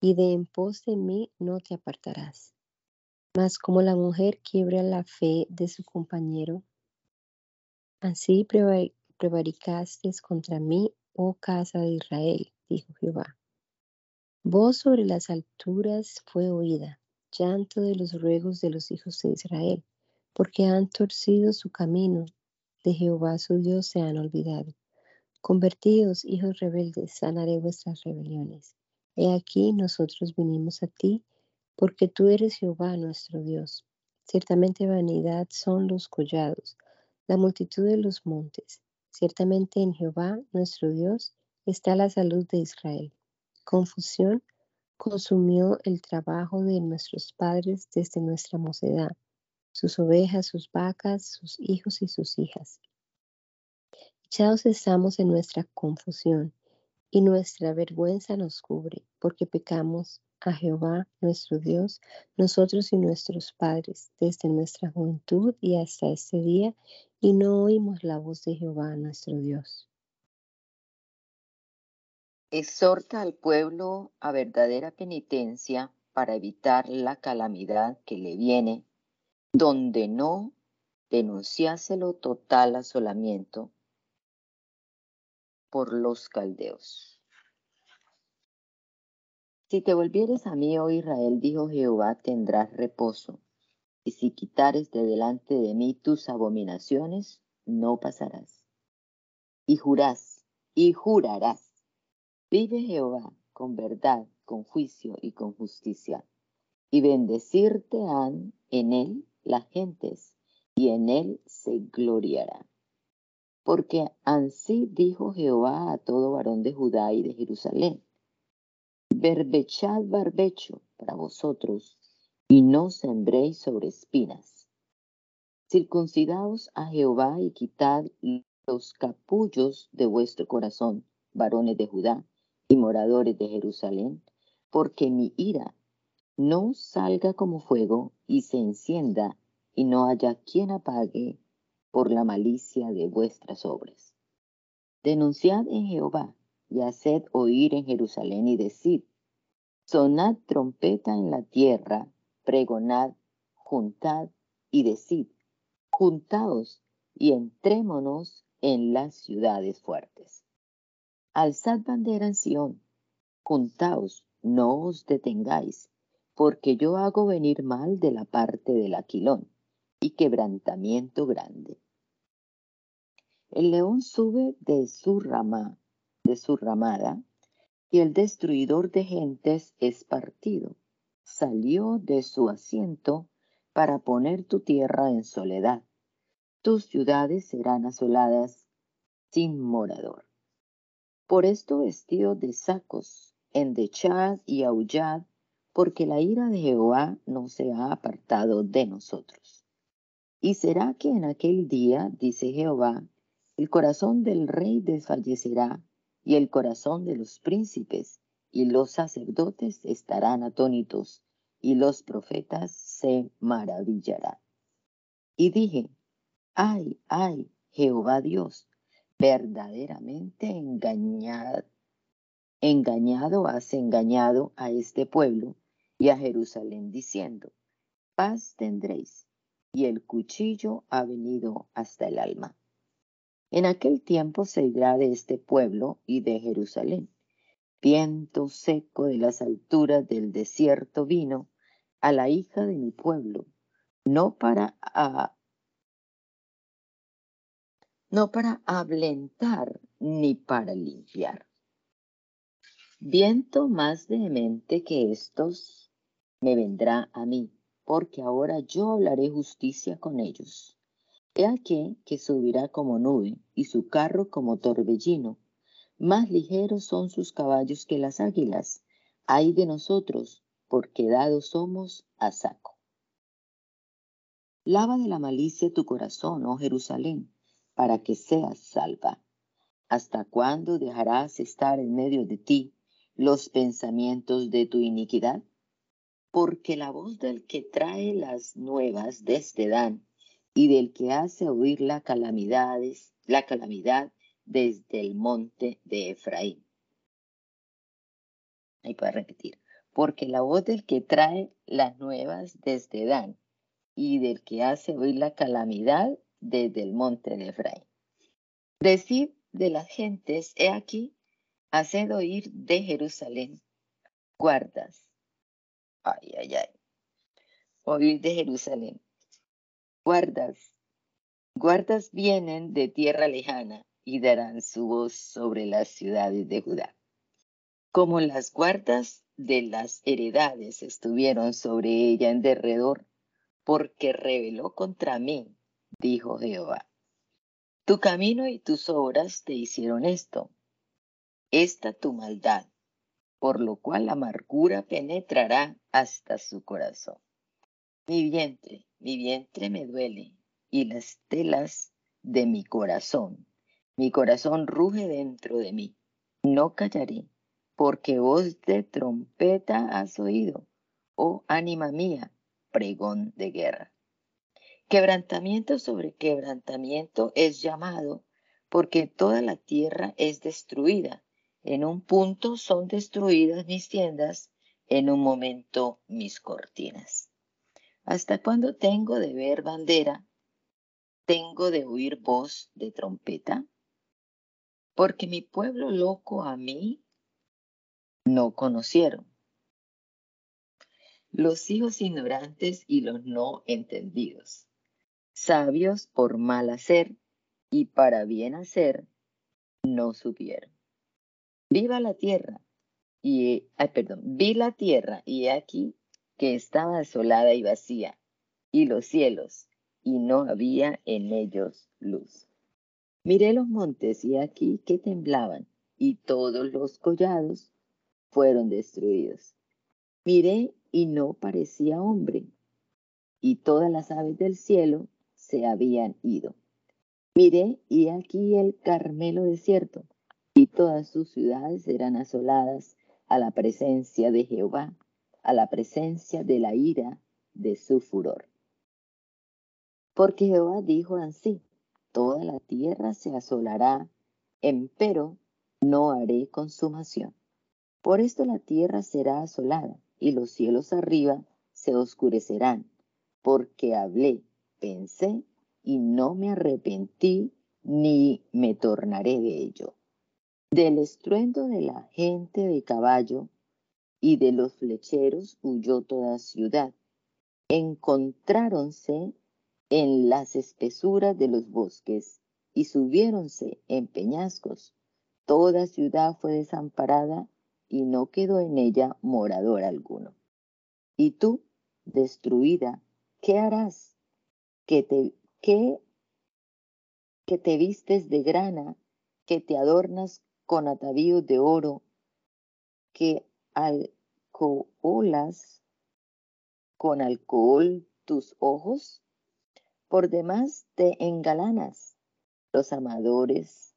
y de en pos de mí no te apartarás. Mas como la mujer quiebra la fe de su compañero, así prevaricaste contra mí, oh casa de Israel, dijo Jehová. Voz sobre las alturas fue oída, llanto de los ruegos de los hijos de Israel, porque han torcido su camino, de Jehová su Dios se han olvidado. Convertíos, hijos rebeldes, sanaré vuestras rebeliones. He aquí nosotros vinimos a ti, porque tú eres Jehová nuestro Dios. Ciertamente vanidad son los collados, la multitud de los montes. Ciertamente en Jehová nuestro Dios está la salud de Israel. Confusión consumió el trabajo de nuestros padres desde nuestra mocedad, sus ovejas, sus vacas, sus hijos y sus hijas Echados estamos en nuestra confusión, y nuestra vergüenza nos cubre, porque pecamos a Jehová nuestro Dios, nosotros y nuestros padres, desde nuestra juventud y hasta este día, y no oímos la voz de Jehová nuestro Dios. Exhorta al pueblo a verdadera penitencia para evitar la calamidad que le viene, donde no denunciáselo total asolamiento por los caldeos. Si te volvieres a mí, oh Israel, dijo Jehová, tendrás reposo. Y si quitares de delante de mí tus abominaciones, no pasarás. Y jurás, y jurarás. Vive Jehová con verdad, con juicio y con justicia. Y bendecirte han en él las gentes, y en él se gloriará. Porque así dijo Jehová a todo varón de Judá y de Jerusalén. Berbechad barbecho para vosotros, y no sembréis sobre espinas. Circuncidaos a Jehová y quitad los capullos de vuestro corazón, varones de Judá y moradores de Jerusalén, porque mi ira no salga como fuego y se encienda y no haya quien apague por la malicia de vuestras obras. Denunciad en Jehová y haced oír en Jerusalén y decid, sonad trompeta en la tierra, pregonad, juntad y decid, juntaos y entrémonos en las ciudades fuertes. Alzad bandera en Sión, juntaos, no os detengáis, porque yo hago venir mal de la parte del aquilón y quebrantamiento grande. El león sube de su rama, de su ramada, y el destruidor de gentes es partido. Salió de su asiento para poner tu tierra en soledad. Tus ciudades serán asoladas sin morador. Por esto vestido de sacos, endechad y aullad, porque la ira de Jehová no se ha apartado de nosotros. Y será que en aquel día, dice Jehová, el corazón del rey desfallecerá y el corazón de los príncipes y los sacerdotes estarán atónitos y los profetas se maravillarán. Y dije, ay, ay, Jehová Dios, verdaderamente engañado, engañado has engañado a este pueblo y a Jerusalén diciendo, paz tendréis, y el cuchillo ha venido hasta el alma. En aquel tiempo se dirá de este pueblo y de Jerusalén, viento seco de las alturas del desierto vino a la hija de mi pueblo, no para no para ablentar ni para limpiar. Viento más vehemente que estos me vendrá a mí, porque ahora yo hablaré justicia con ellos. He aquí que subirá como nube y su carro como torbellino. Más ligeros son sus caballos que las águilas. Ay de nosotros, porque dados somos a saco. Lava de la malicia tu corazón, oh Jerusalén, para que seas salva. ¿Hasta cuándo dejarás estar en medio de ti los pensamientos de tu iniquidad? Porque la voz del que trae las nuevas desde Dan y del que hace oír la la calamidad desde el monte de Efraín. Ahí puede repetir. Porque la voz del que trae las nuevas desde Dan y del que hace oír la calamidad desde el monte de Efraín. Decid de las gentes, he aquí, haced oír de Jerusalén, guardas, Ay, ay, ay. Oír de Jerusalén. Guardas, guardas vienen de tierra lejana y darán su voz sobre las ciudades de Judá. Como las guardas de las heredades estuvieron sobre ella en derredor, porque rebeló contra mí, dijo Jehová. Tu camino y tus obras te hicieron esto. Esta tu maldad por lo cual la amargura penetrará hasta su corazón. Mi vientre, mi vientre me duele, y las telas de mi corazón, mi corazón ruge dentro de mí. No callaré, porque voz de trompeta has oído, oh ánima mía, pregón de guerra. Quebrantamiento sobre quebrantamiento es llamado, porque toda la tierra es destruida en un punto son destruidas mis tiendas, en un momento mis cortinas. ¿Hasta cuándo tengo de ver bandera? ¿Tengo de oír voz de trompeta? Porque mi pueblo loco a mí no conocieron. Los hijos ignorantes y los no entendidos, sabios por mal hacer y para bien hacer, no supieron. Viva la tierra. Y, perdón, vi la tierra y aquí que estaba desolada y vacía, y los cielos, y no había en ellos luz. Miré los montes y aquí que temblaban, y todos los collados fueron destruidos. Miré y no parecía hombre, y todas las aves del cielo se habían ido. Miré y aquí el Carmelo desierto, todas sus ciudades eran asoladas a la presencia de Jehová, a la presencia de la ira de su furor. Porque Jehová dijo así, toda la tierra se asolará, empero no haré consumación. Por esto la tierra será asolada y los cielos arriba se oscurecerán, porque hablé, pensé y no me arrepentí ni me tornaré de ello. Del estruendo de la gente de caballo y de los flecheros huyó toda ciudad. Encontráronse en las espesuras de los bosques y subiéronse en peñascos. Toda ciudad fue desamparada y no quedó en ella morador alguno. Y tú, destruida, ¿qué harás? Que te, que, que te vistes de grana, que te adornas con atavíos de oro, que alcoholas con alcohol tus ojos? Por demás te engalanas, los amadores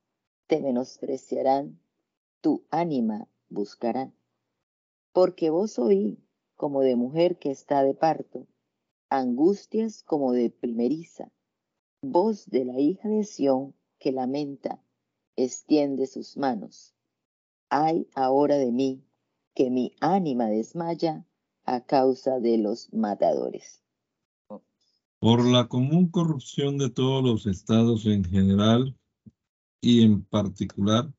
te menospreciarán, tu ánima buscará. Porque vos oí como de mujer que está de parto, angustias como de primeriza, voz de la hija de Sión que lamenta, extiende sus manos. Ay ahora de mí, que mi ánima desmaya a causa de los matadores. Por la común corrupción de todos los estados en general y en particular,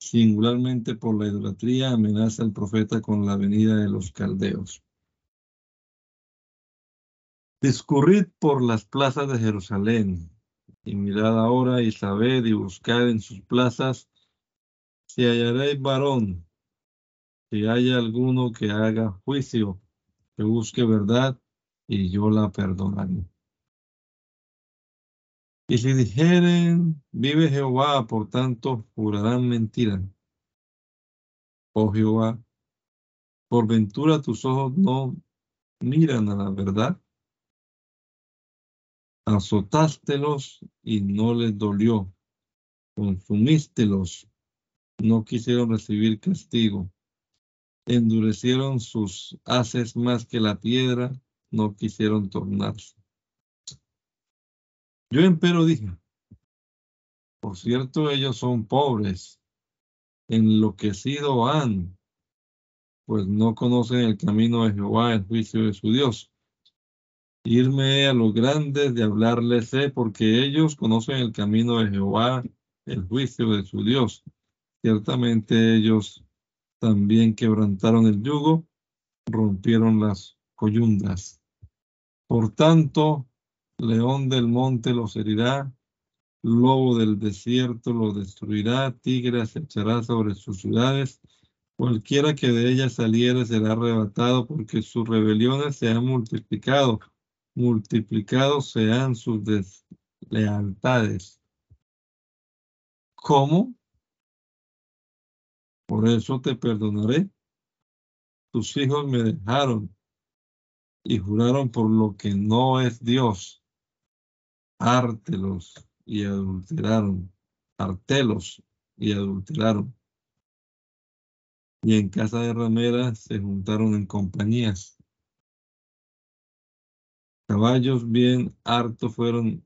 singularmente por la idolatría, amenaza el profeta con la venida de los caldeos. Discurrid por las plazas de Jerusalén y mirad ahora y sabed y buscad en sus plazas si hallaréis varón, si haya alguno que haga juicio, que busque verdad y yo la perdonaré. Y si dijeren, vive Jehová, por tanto jurarán mentira. Oh Jehová, por ventura tus ojos no miran a la verdad. Azotástelos y no les dolió. Consumístelos, no quisieron recibir castigo. Endurecieron sus haces más que la piedra no quisieron tornarse. Yo empero dije, por cierto, ellos son pobres, enloquecido han, pues no conocen el camino de Jehová, el juicio de su Dios. Irme a los grandes de hablarles sé, porque ellos conocen el camino de Jehová, el juicio de su Dios. Ciertamente ellos también quebrantaron el yugo, rompieron las coyundas. Por tanto, león del monte los herirá, lobo del desierto los destruirá, tigre acechará sobre sus ciudades, cualquiera que de ellas saliere será arrebatado, porque sus rebeliones se han multiplicado, multiplicados sean sus deslealtades. ¿Cómo? Por eso te perdonaré. Tus hijos me dejaron y juraron por lo que no es Dios. Ártelos y adulteraron. Artelos y adulteraron. Y en casa de ramera se juntaron en compañías. Caballos bien hartos fueron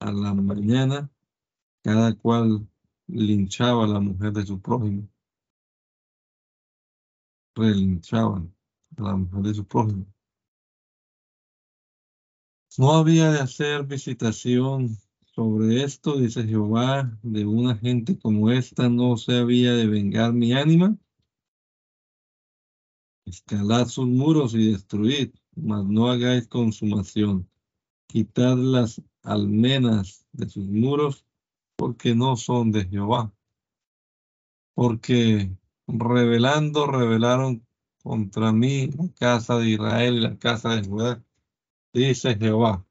a la mañana, cada cual linchaba a la mujer de su prójimo. Relinchaban a la mujer de su prójimo. No había de hacer visitación sobre esto, dice Jehová, de una gente como esta no se había de vengar mi ánima. Escalad sus muros y destruid, mas no hagáis consumación. Quitad las almenas de sus muros, porque no son de Jehová. Porque revelando, revelaron contra mí la casa de Israel y la casa de Judá dice Jehová.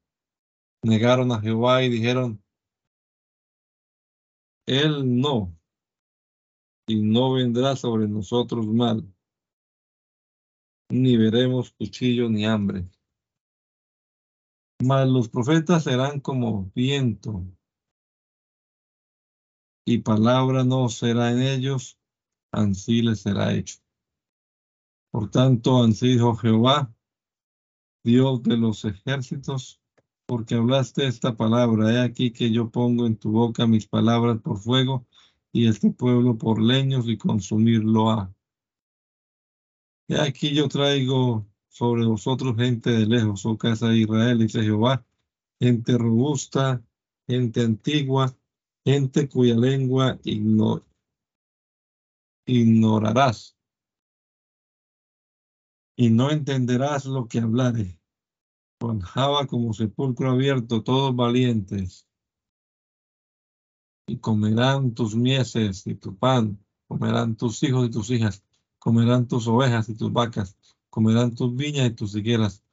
Negaron a Jehová y dijeron, Él no, y no vendrá sobre nosotros mal, ni veremos cuchillo ni hambre. Mas los profetas serán como viento, y palabra no será en ellos, ansí les será hecho. Por tanto, ansí dijo Jehová, Dios de los ejércitos, porque hablaste esta palabra. He aquí que yo pongo en tu boca mis palabras por fuego y este pueblo por leños y consumirlo ha. He aquí yo traigo sobre vosotros gente de lejos, oh casa de Israel, dice Jehová, gente robusta, gente antigua, gente cuya lengua ignorarás. Y no entenderás lo que hablaré. Con Java como sepulcro abierto, todos valientes, y comerán tus mieses y tu pan, comerán tus hijos y tus hijas, comerán tus ovejas y tus vacas, comerán tus viñas y tus higueras,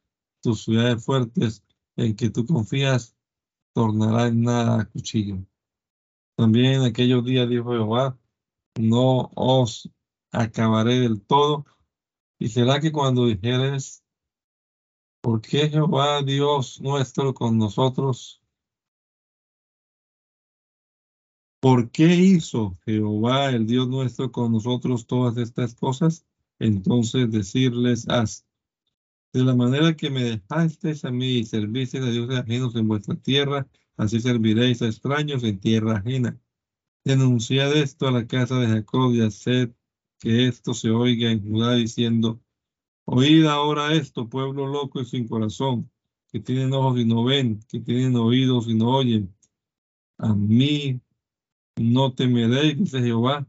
tus ciudades fuertes en que tú confías, tornará en nada a cuchillo. También en aquellos días dijo Jehová, no os acabaré del todo, y será que cuando dijeres, ¿por qué Jehová Dios nuestro con nosotros? ¿Por qué hizo Jehová el Dios nuestro con nosotros todas estas cosas? Entonces decirles, haz. De la manera que me dejasteis a mí y servisteis a dioses ajenos en vuestra tierra, así serviréis a extraños en tierra ajena. Denunciad esto a la casa de Jacob y haced que esto se oiga en Judá diciendo, oíd ahora esto, pueblo loco y sin corazón, que tienen ojos y no ven, que tienen oídos y no oyen. A mí no temeréis, dice Jehová,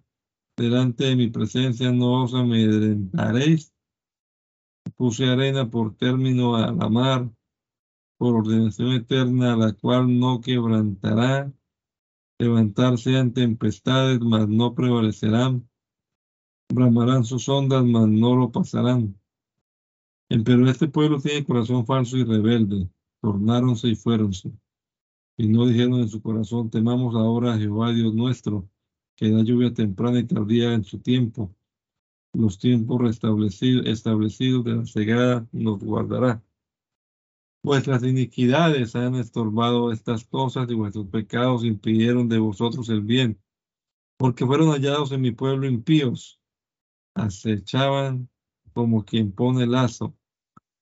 delante de mi presencia no os amedrentaréis. Puse arena por término a la mar, por ordenación eterna, la cual no quebrantará. Levantarse en tempestades, mas no prevalecerán bramarán sus ondas, mas no lo pasarán. Pero este pueblo tiene corazón falso y rebelde. Tornáronse y fuéronse. Y no dijeron en su corazón, temamos ahora a Jehová Dios nuestro, que da lluvia temprana y tardía en su tiempo. Los tiempos restablecidos, establecidos de la cegada nos guardará. Vuestras iniquidades han estorbado estas cosas y vuestros pecados impidieron de vosotros el bien, porque fueron hallados en mi pueblo impíos acechaban como quien pone lazo,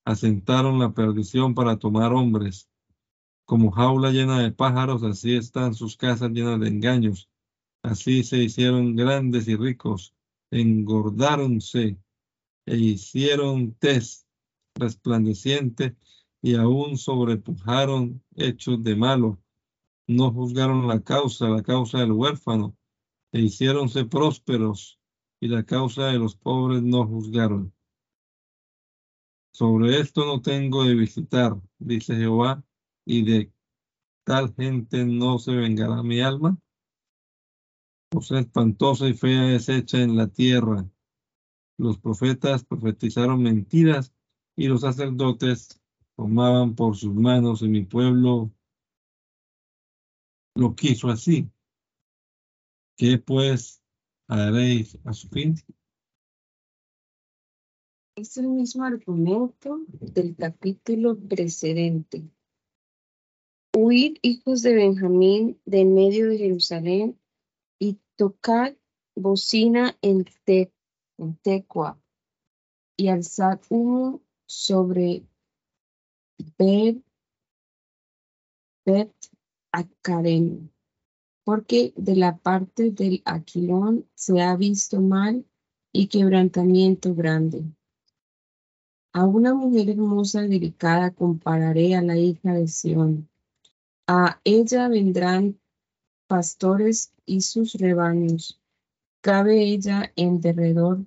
asentaron la perdición para tomar hombres. Como jaula llena de pájaros, así están sus casas llenas de engaños. Así se hicieron grandes y ricos, engordáronse e hicieron tez resplandeciente y aún sobrepujaron hechos de malo. No juzgaron la causa, la causa del huérfano, e hiciéronse prósperos y la causa de los pobres no juzgaron. Sobre esto no tengo de visitar, dice Jehová, y de tal gente no se vengará mi alma. Cosa espantosa y fea es hecha en la tierra. Los profetas profetizaron mentiras y los sacerdotes tomaban por sus manos y mi pueblo lo quiso así. ¿Qué pues haréis a su fin. Es el mismo argumento del capítulo precedente. Huid, hijos de Benjamín, de medio de Jerusalén, y tocad bocina en, te, en Tecua, y alzad humo sobre Bet, Bet porque de la parte del Aquilón se ha visto mal y quebrantamiento grande. A una mujer hermosa y delicada compararé a la hija de Sión. A ella vendrán pastores y sus rebaños. Cabe ella en derredor.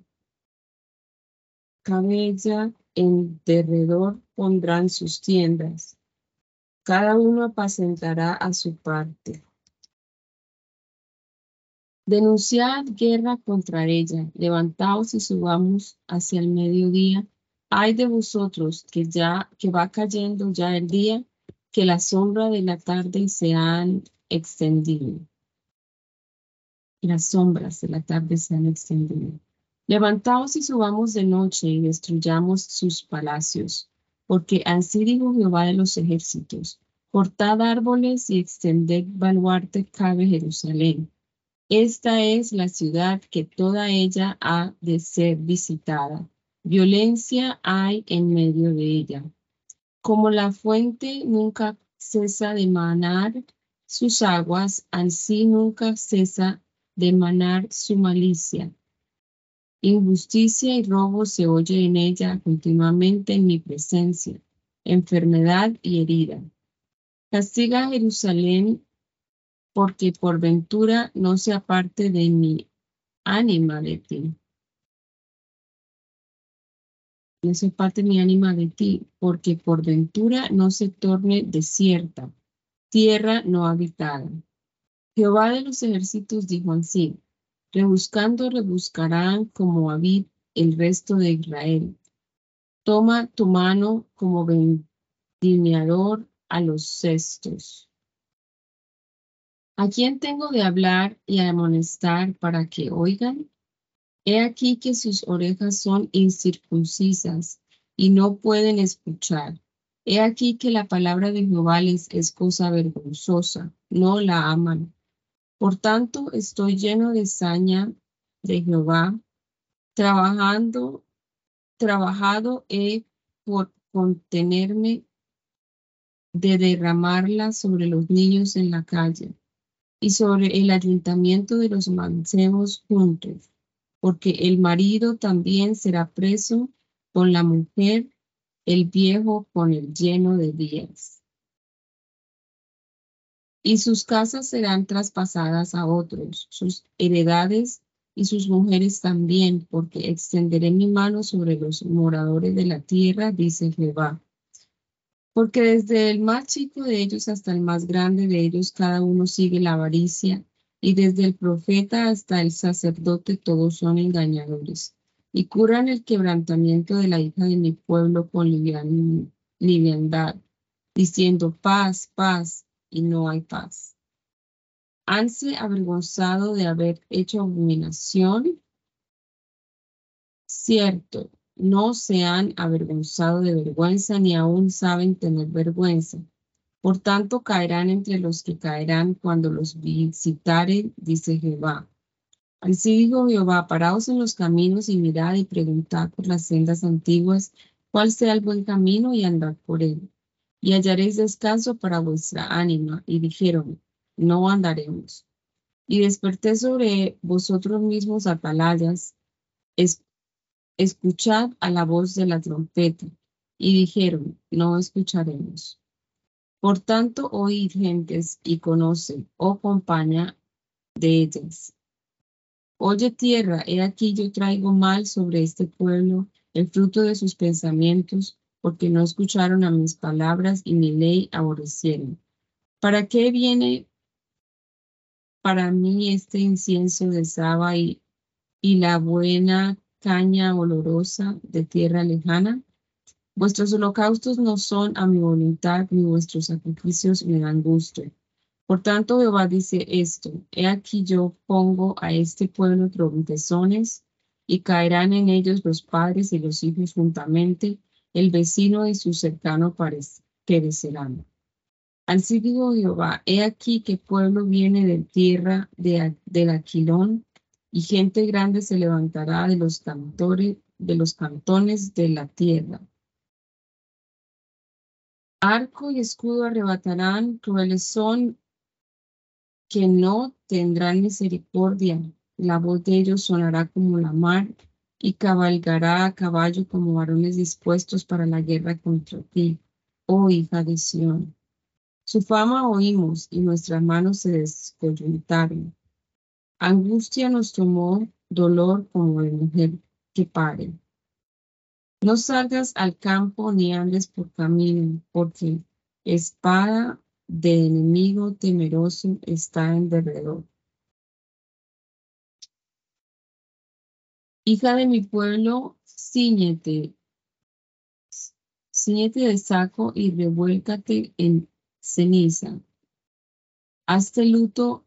Cabe ella en derredor pondrán sus tiendas. Cada uno apacentará a su parte. Denunciad guerra contra ella, levantaos y subamos hacia el mediodía, Hay de vosotros que ya, que va cayendo ya el día, que la sombra de la tarde se han extendido. Las sombras de la tarde se han extendido. Levantaos y subamos de noche y destruyamos sus palacios, porque así dijo Jehová de los ejércitos, cortad árboles y extended baluarte cabe Jerusalén. Esta es la ciudad que toda ella ha de ser visitada. Violencia hay en medio de ella. Como la fuente nunca cesa de manar sus aguas, así nunca cesa de manar su malicia. Injusticia y robo se oye en ella continuamente en mi presencia, enfermedad y herida. Castiga a Jerusalén porque por ventura no se aparte de mi ánima de ti. Se aparte mi ánima de ti, porque por ventura no se torne desierta, tierra no habitada. Jehová de los ejércitos dijo así, rebuscando rebuscarán como David el resto de Israel. Toma tu mano como vendimiador a los cestos. ¿A quién tengo de hablar y amonestar para que oigan? He aquí que sus orejas son incircuncisas y no pueden escuchar. He aquí que la palabra de Jehová les es cosa vergonzosa, no la aman. Por tanto, estoy lleno de saña de Jehová, trabajando, trabajado he por contenerme de derramarla sobre los niños en la calle y sobre el ayuntamiento de los mancebos juntos, porque el marido también será preso con la mujer, el viejo con el lleno de días. Y sus casas serán traspasadas a otros, sus heredades y sus mujeres también, porque extenderé mi mano sobre los moradores de la tierra, dice Jehová porque desde el más chico de ellos hasta el más grande de ellos, cada uno sigue la avaricia, y desde el profeta hasta el sacerdote todos son engañadores, y curan el quebrantamiento de la hija de mi pueblo con liviandad, diciendo paz, paz, y no hay paz. Hanse avergonzado de haber hecho abominación. Cierto, no se han avergonzado de vergüenza ni aún saben tener vergüenza. Por tanto, caerán entre los que caerán cuando los visitaren, dice Jehová. Así dijo Jehová, paraos en los caminos y mirad y preguntad por las sendas antiguas cuál sea el buen camino y andad por él. Y hallaréis descanso para vuestra ánima. Y dijeron, no andaremos. Y desperté sobre vosotros mismos atalayas, escuchad a la voz de la trompeta. Y dijeron, no escucharemos. Por tanto, oíd gentes y conoce, oh compañía de ellas. Oye tierra, he aquí yo traigo mal sobre este pueblo, el fruto de sus pensamientos, porque no escucharon a mis palabras y mi ley aborrecieron. ¿Para qué viene para mí este incienso de Saba y, y la buena caña olorosa de tierra lejana. Vuestros holocaustos no son a mi voluntad, ni vuestros sacrificios me dan gusto. Por tanto, Jehová dice esto, he aquí yo pongo a este pueblo trompezones, y caerán en ellos los padres y los hijos juntamente, el vecino y su cercano perecerán. Así digo Jehová, he aquí que pueblo viene de tierra de, del Aquilón, y gente grande se levantará de los cantores, de los cantones de la tierra. Arco y escudo arrebatarán, crueles son que no tendrán misericordia. La voz de ellos sonará como la mar y cabalgará a caballo como varones dispuestos para la guerra contra ti, oh hija de Sión. Su fama oímos y nuestras manos se descoyuntaron. Angustia nos tomó dolor como de mujer que pare. No salgas al campo ni andes por camino, porque espada de enemigo temeroso está en derredor. Hija de mi pueblo, ciñete ciñete de saco y revuélcate en ceniza. Hazte luto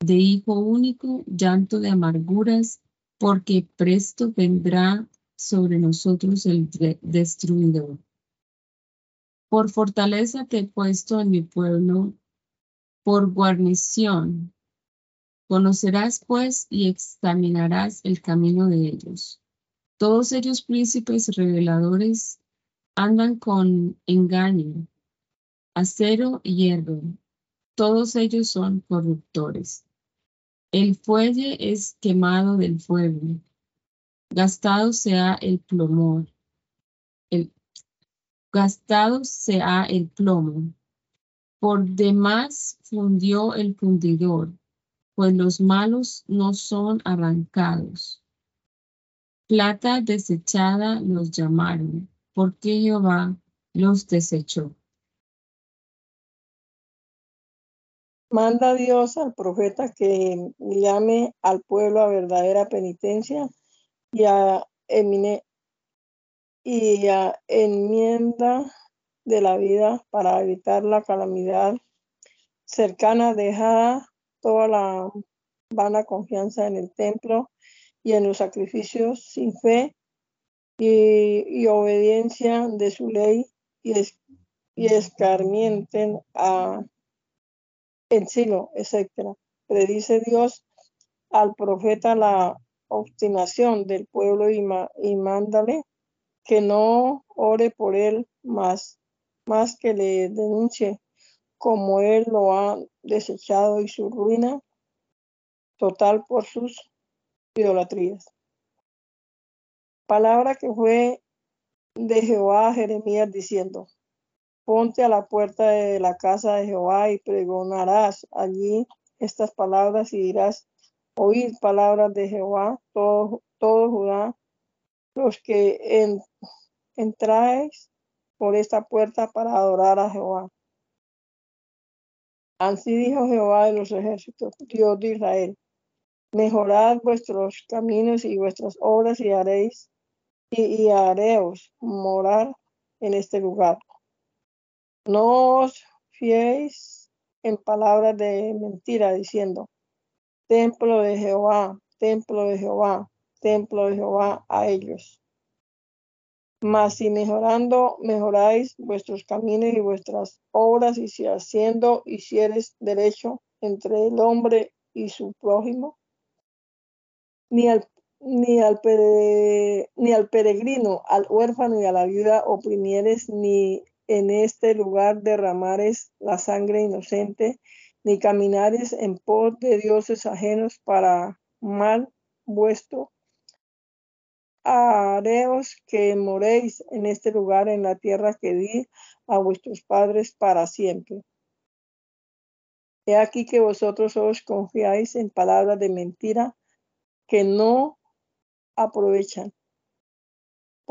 de hijo único, llanto de amarguras, porque presto vendrá sobre nosotros el destruidor. Por fortaleza te he puesto en mi pueblo, por guarnición. Conocerás pues y examinarás el camino de ellos. Todos ellos príncipes reveladores andan con engaño, acero y hierro. Todos ellos son corruptores. El fuelle es quemado del fuego. Gastado sea el plomor. El, gastado sea el plomo. Por demás fundió el fundidor, pues los malos no son arrancados. Plata desechada los llamaron, porque Jehová los desechó. Manda Dios al profeta que llame al pueblo a verdadera penitencia y a, y a enmienda de la vida para evitar la calamidad cercana, dejada toda la vana confianza en el templo y en los sacrificios sin fe y, obediencia de su ley y, y escarmienten a en Silo, etc. Predice Dios al profeta la obstinación del pueblo y, y mándale que no ore por él más, más que le denuncie como él lo ha desechado y su ruina total por sus idolatrías. Palabra que fue de Jehová a Jeremías diciendo, ponte a la puerta de la casa de Jehová y pregonarás allí estas palabras y dirás, oíd palabras de Jehová, todo, todo Judá, los que en, entráis por esta puerta para adorar a Jehová. Así dijo Jehová de los ejércitos, Dios de Israel, mejorad vuestros caminos y vuestras obras y haréis y, y haréos morar en este lugar no os fiéis en palabras de mentira, diciendo, templo de Jehová, templo de Jehová, templo de Jehová a ellos. Mas si mejorando, mejoráis vuestros caminos y vuestras obras, y si haciendo hicieres derecho entre el hombre y su prójimo, ni al, ni al, ni al peregrino, al huérfano y a la viuda oprimieres, ni en este lugar derramares la sangre inocente, ni caminares en pos de dioses ajenos para mal vuestro. Hareos que moréis en este lugar, en la tierra que di a vuestros padres para siempre. He aquí que vosotros os confiáis en palabras de mentira que no aprovechan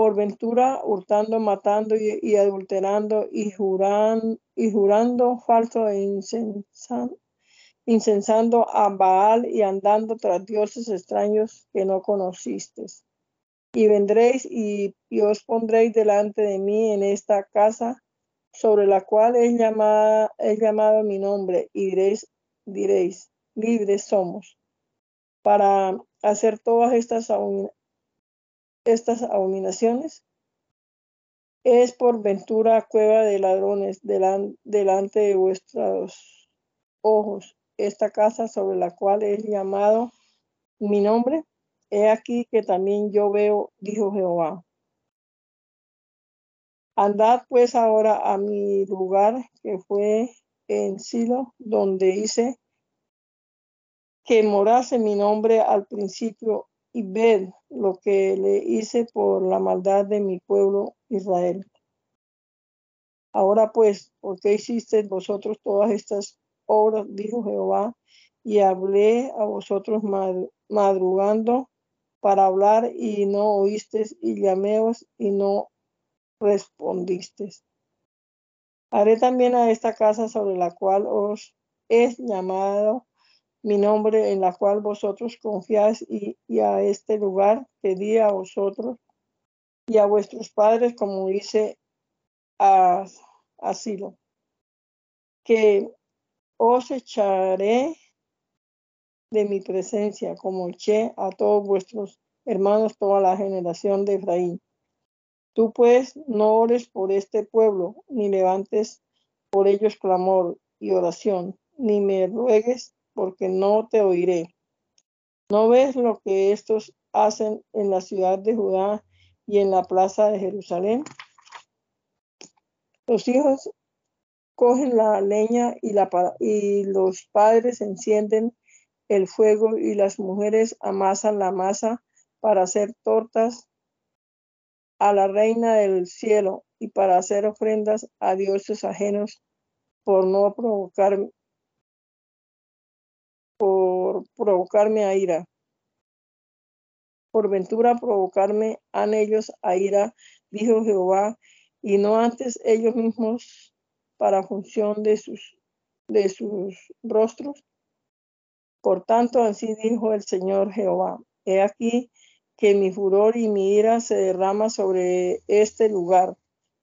por ventura hurtando, matando y, adulterando y, juran, y jurando falso e incensando a Baal y andando tras dioses extraños que no conociste. Y vendréis y, os pondréis delante de mí en esta casa sobre la cual es, llamada, es llamado mi nombre y diréis, diréis, libres somos, para hacer todas estas estas abominaciones? Es por ventura cueva de ladrones delante de vuestros ojos esta casa sobre la cual es llamado mi nombre. He aquí que también yo veo, dijo Jehová. Andad pues ahora a mi lugar que fue en Silo, donde hice que morase mi nombre al principio y ved lo que le hice por la maldad de mi pueblo Israel. Ahora pues, ¿por qué hiciste vosotros todas estas obras? Dijo Jehová, y hablé a vosotros madrugando para hablar y no oísteis, y llaméos y no respondisteis. Haré también a esta casa sobre la cual os he llamado mi nombre en la cual vosotros confiáis y, a este lugar di a vosotros y a vuestros padres como hice a asilo, que os echaré de mi presencia, como eché a todos vuestros hermanos, toda la generación de Efraín. Tú pues no ores por este pueblo, ni levantes por ellos clamor y oración, ni me ruegues, porque no te oiré. ¿No ves lo que estos hacen en la ciudad de Judá y en la plaza de Jerusalén? Los hijos cogen la leña y, la, y los padres encienden el fuego y las mujeres amasan la masa para hacer tortas a la reina del cielo y para hacer ofrendas a dioses ajenos por no provocar por provocarme a ira. Por ventura provocarme han ellos a ira, dijo Jehová, y no antes ellos mismos para función de sus de sus rostros. Por tanto, así dijo el Señor Jehová, he aquí que mi furor y mi ira se derrama sobre este lugar,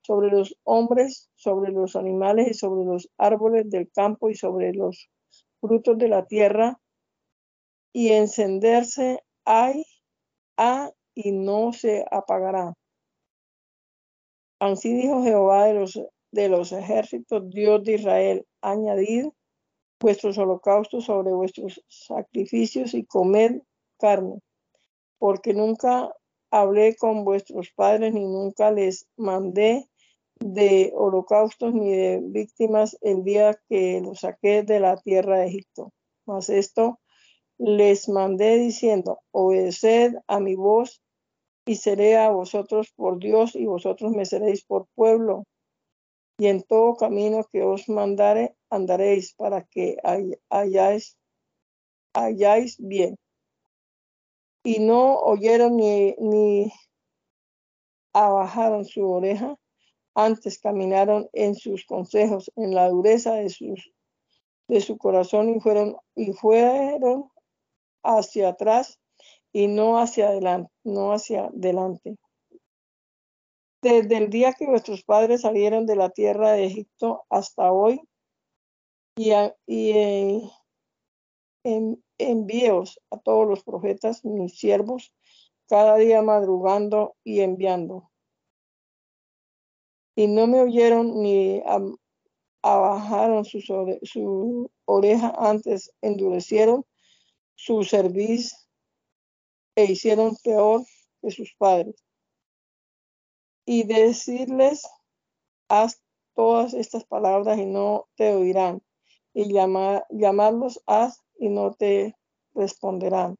sobre los hombres, sobre los animales y sobre los árboles del campo y sobre los frutos de la tierra, y encenderse hay a y no se apagará. Así dijo Jehová de los, de los ejércitos, Dios de Israel, añadid vuestros holocaustos sobre vuestros sacrificios y comed carne porque nunca hablé con vuestros padres ni nunca les mandé de holocaustos ni de víctimas el día que los saqué de la tierra de Egipto. Mas esto les mandé diciendo, obedeced a mi voz y seré a vosotros por Dios y vosotros me seréis por pueblo. Y en todo camino que os mandare andaréis para que hayáis, hayáis bien y no oyeron ni, ni abajaron su oreja, antes caminaron en sus consejos, en la dureza de, sus, de su corazón y fueron, y fueron hacia atrás y no hacia adelante, no hacia adelante. Desde el día que vuestros padres salieron de la tierra de Egipto hasta hoy, y, y en, envíos a todos los profetas, mis siervos, cada día madrugando y enviando. Y no me oyeron ni abajaron su, su oreja, antes endurecieron su servicio e hicieron peor que sus padres. Y decirles, haz todas estas palabras y no te oirán. Y llamarlos, haz y no te responderán.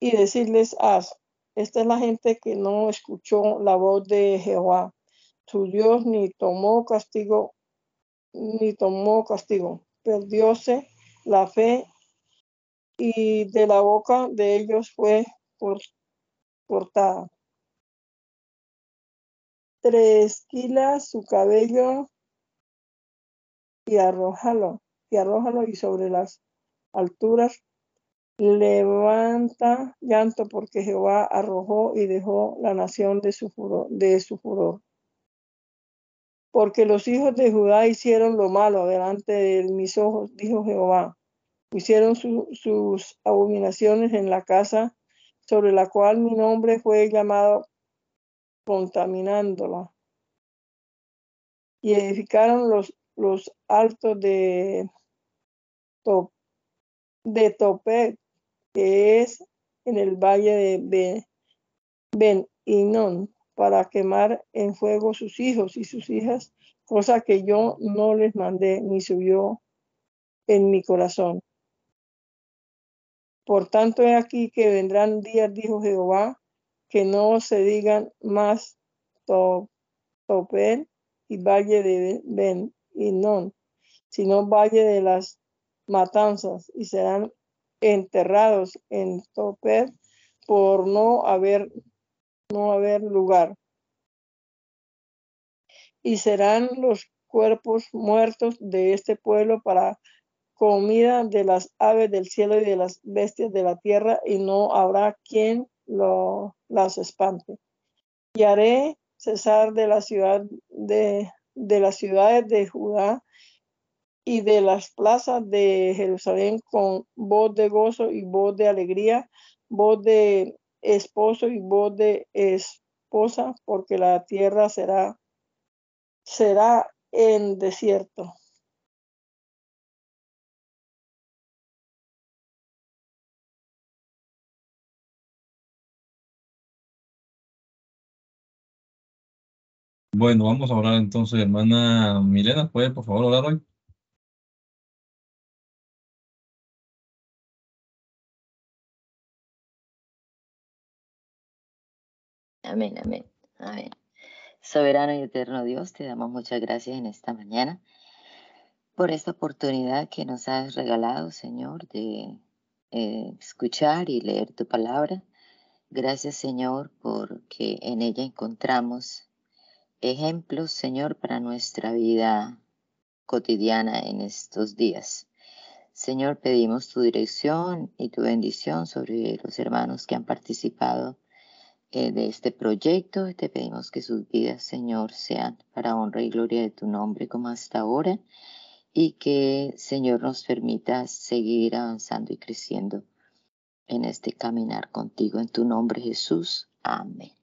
Y decirles, haz, esta es la gente que no escuchó la voz de Jehová, su Dios, ni tomó castigo, ni tomó castigo, perdióse la fe y de la boca de ellos fue cortada. Tres kilas su cabello y arrójalo y arrójalo y sobre las alturas levanta llanto porque Jehová arrojó y dejó la nación de su furor, de su furor. Porque los hijos de Judá hicieron lo malo delante de mis ojos, dijo Jehová. Hicieron sus abominaciones en la casa sobre la cual mi nombre fue llamado contaminándola. Y edificaron los, altos de de Topet, que es en el valle de Ben, Inon, para quemar en fuego sus hijos y sus hijas, cosa que yo no les mandé ni subió en mi corazón. Por tanto, he aquí que vendrán días, dijo Jehová, que no se digan más Topet y valle de Ben Inon, sino valle de las matanzas y serán enterrados en Topet por no haber, no haber lugar. Y serán los cuerpos muertos de este pueblo para comida de las aves del cielo y de las bestias de la tierra, y no habrá quien lo, las espante. Y haré cesar de la ciudad de, de las ciudades de Judá y de las plazas de Jerusalén con voz de gozo y voz de alegría, voz de esposo y voz de esposa, porque la tierra será será en desierto. Bueno, vamos a hablar entonces, hermana Milena, ¿puede por favor hablar hoy? Amén, amén. Soberano y eterno Dios, te damos muchas gracias en esta mañana por esta oportunidad que nos has regalado, Señor, de eh, escuchar y leer tu palabra. Gracias, Señor, porque en ella encontramos ejemplos, Señor, para nuestra vida cotidiana en estos días. Señor, pedimos tu dirección y tu bendición sobre los hermanos que han participado de este proyecto. Te pedimos que sus vidas, Señor, sean para honra y gloria de tu nombre como hasta ahora y que, Señor, nos permita seguir avanzando y creciendo en este caminar contigo. En tu nombre, Jesús. Amén.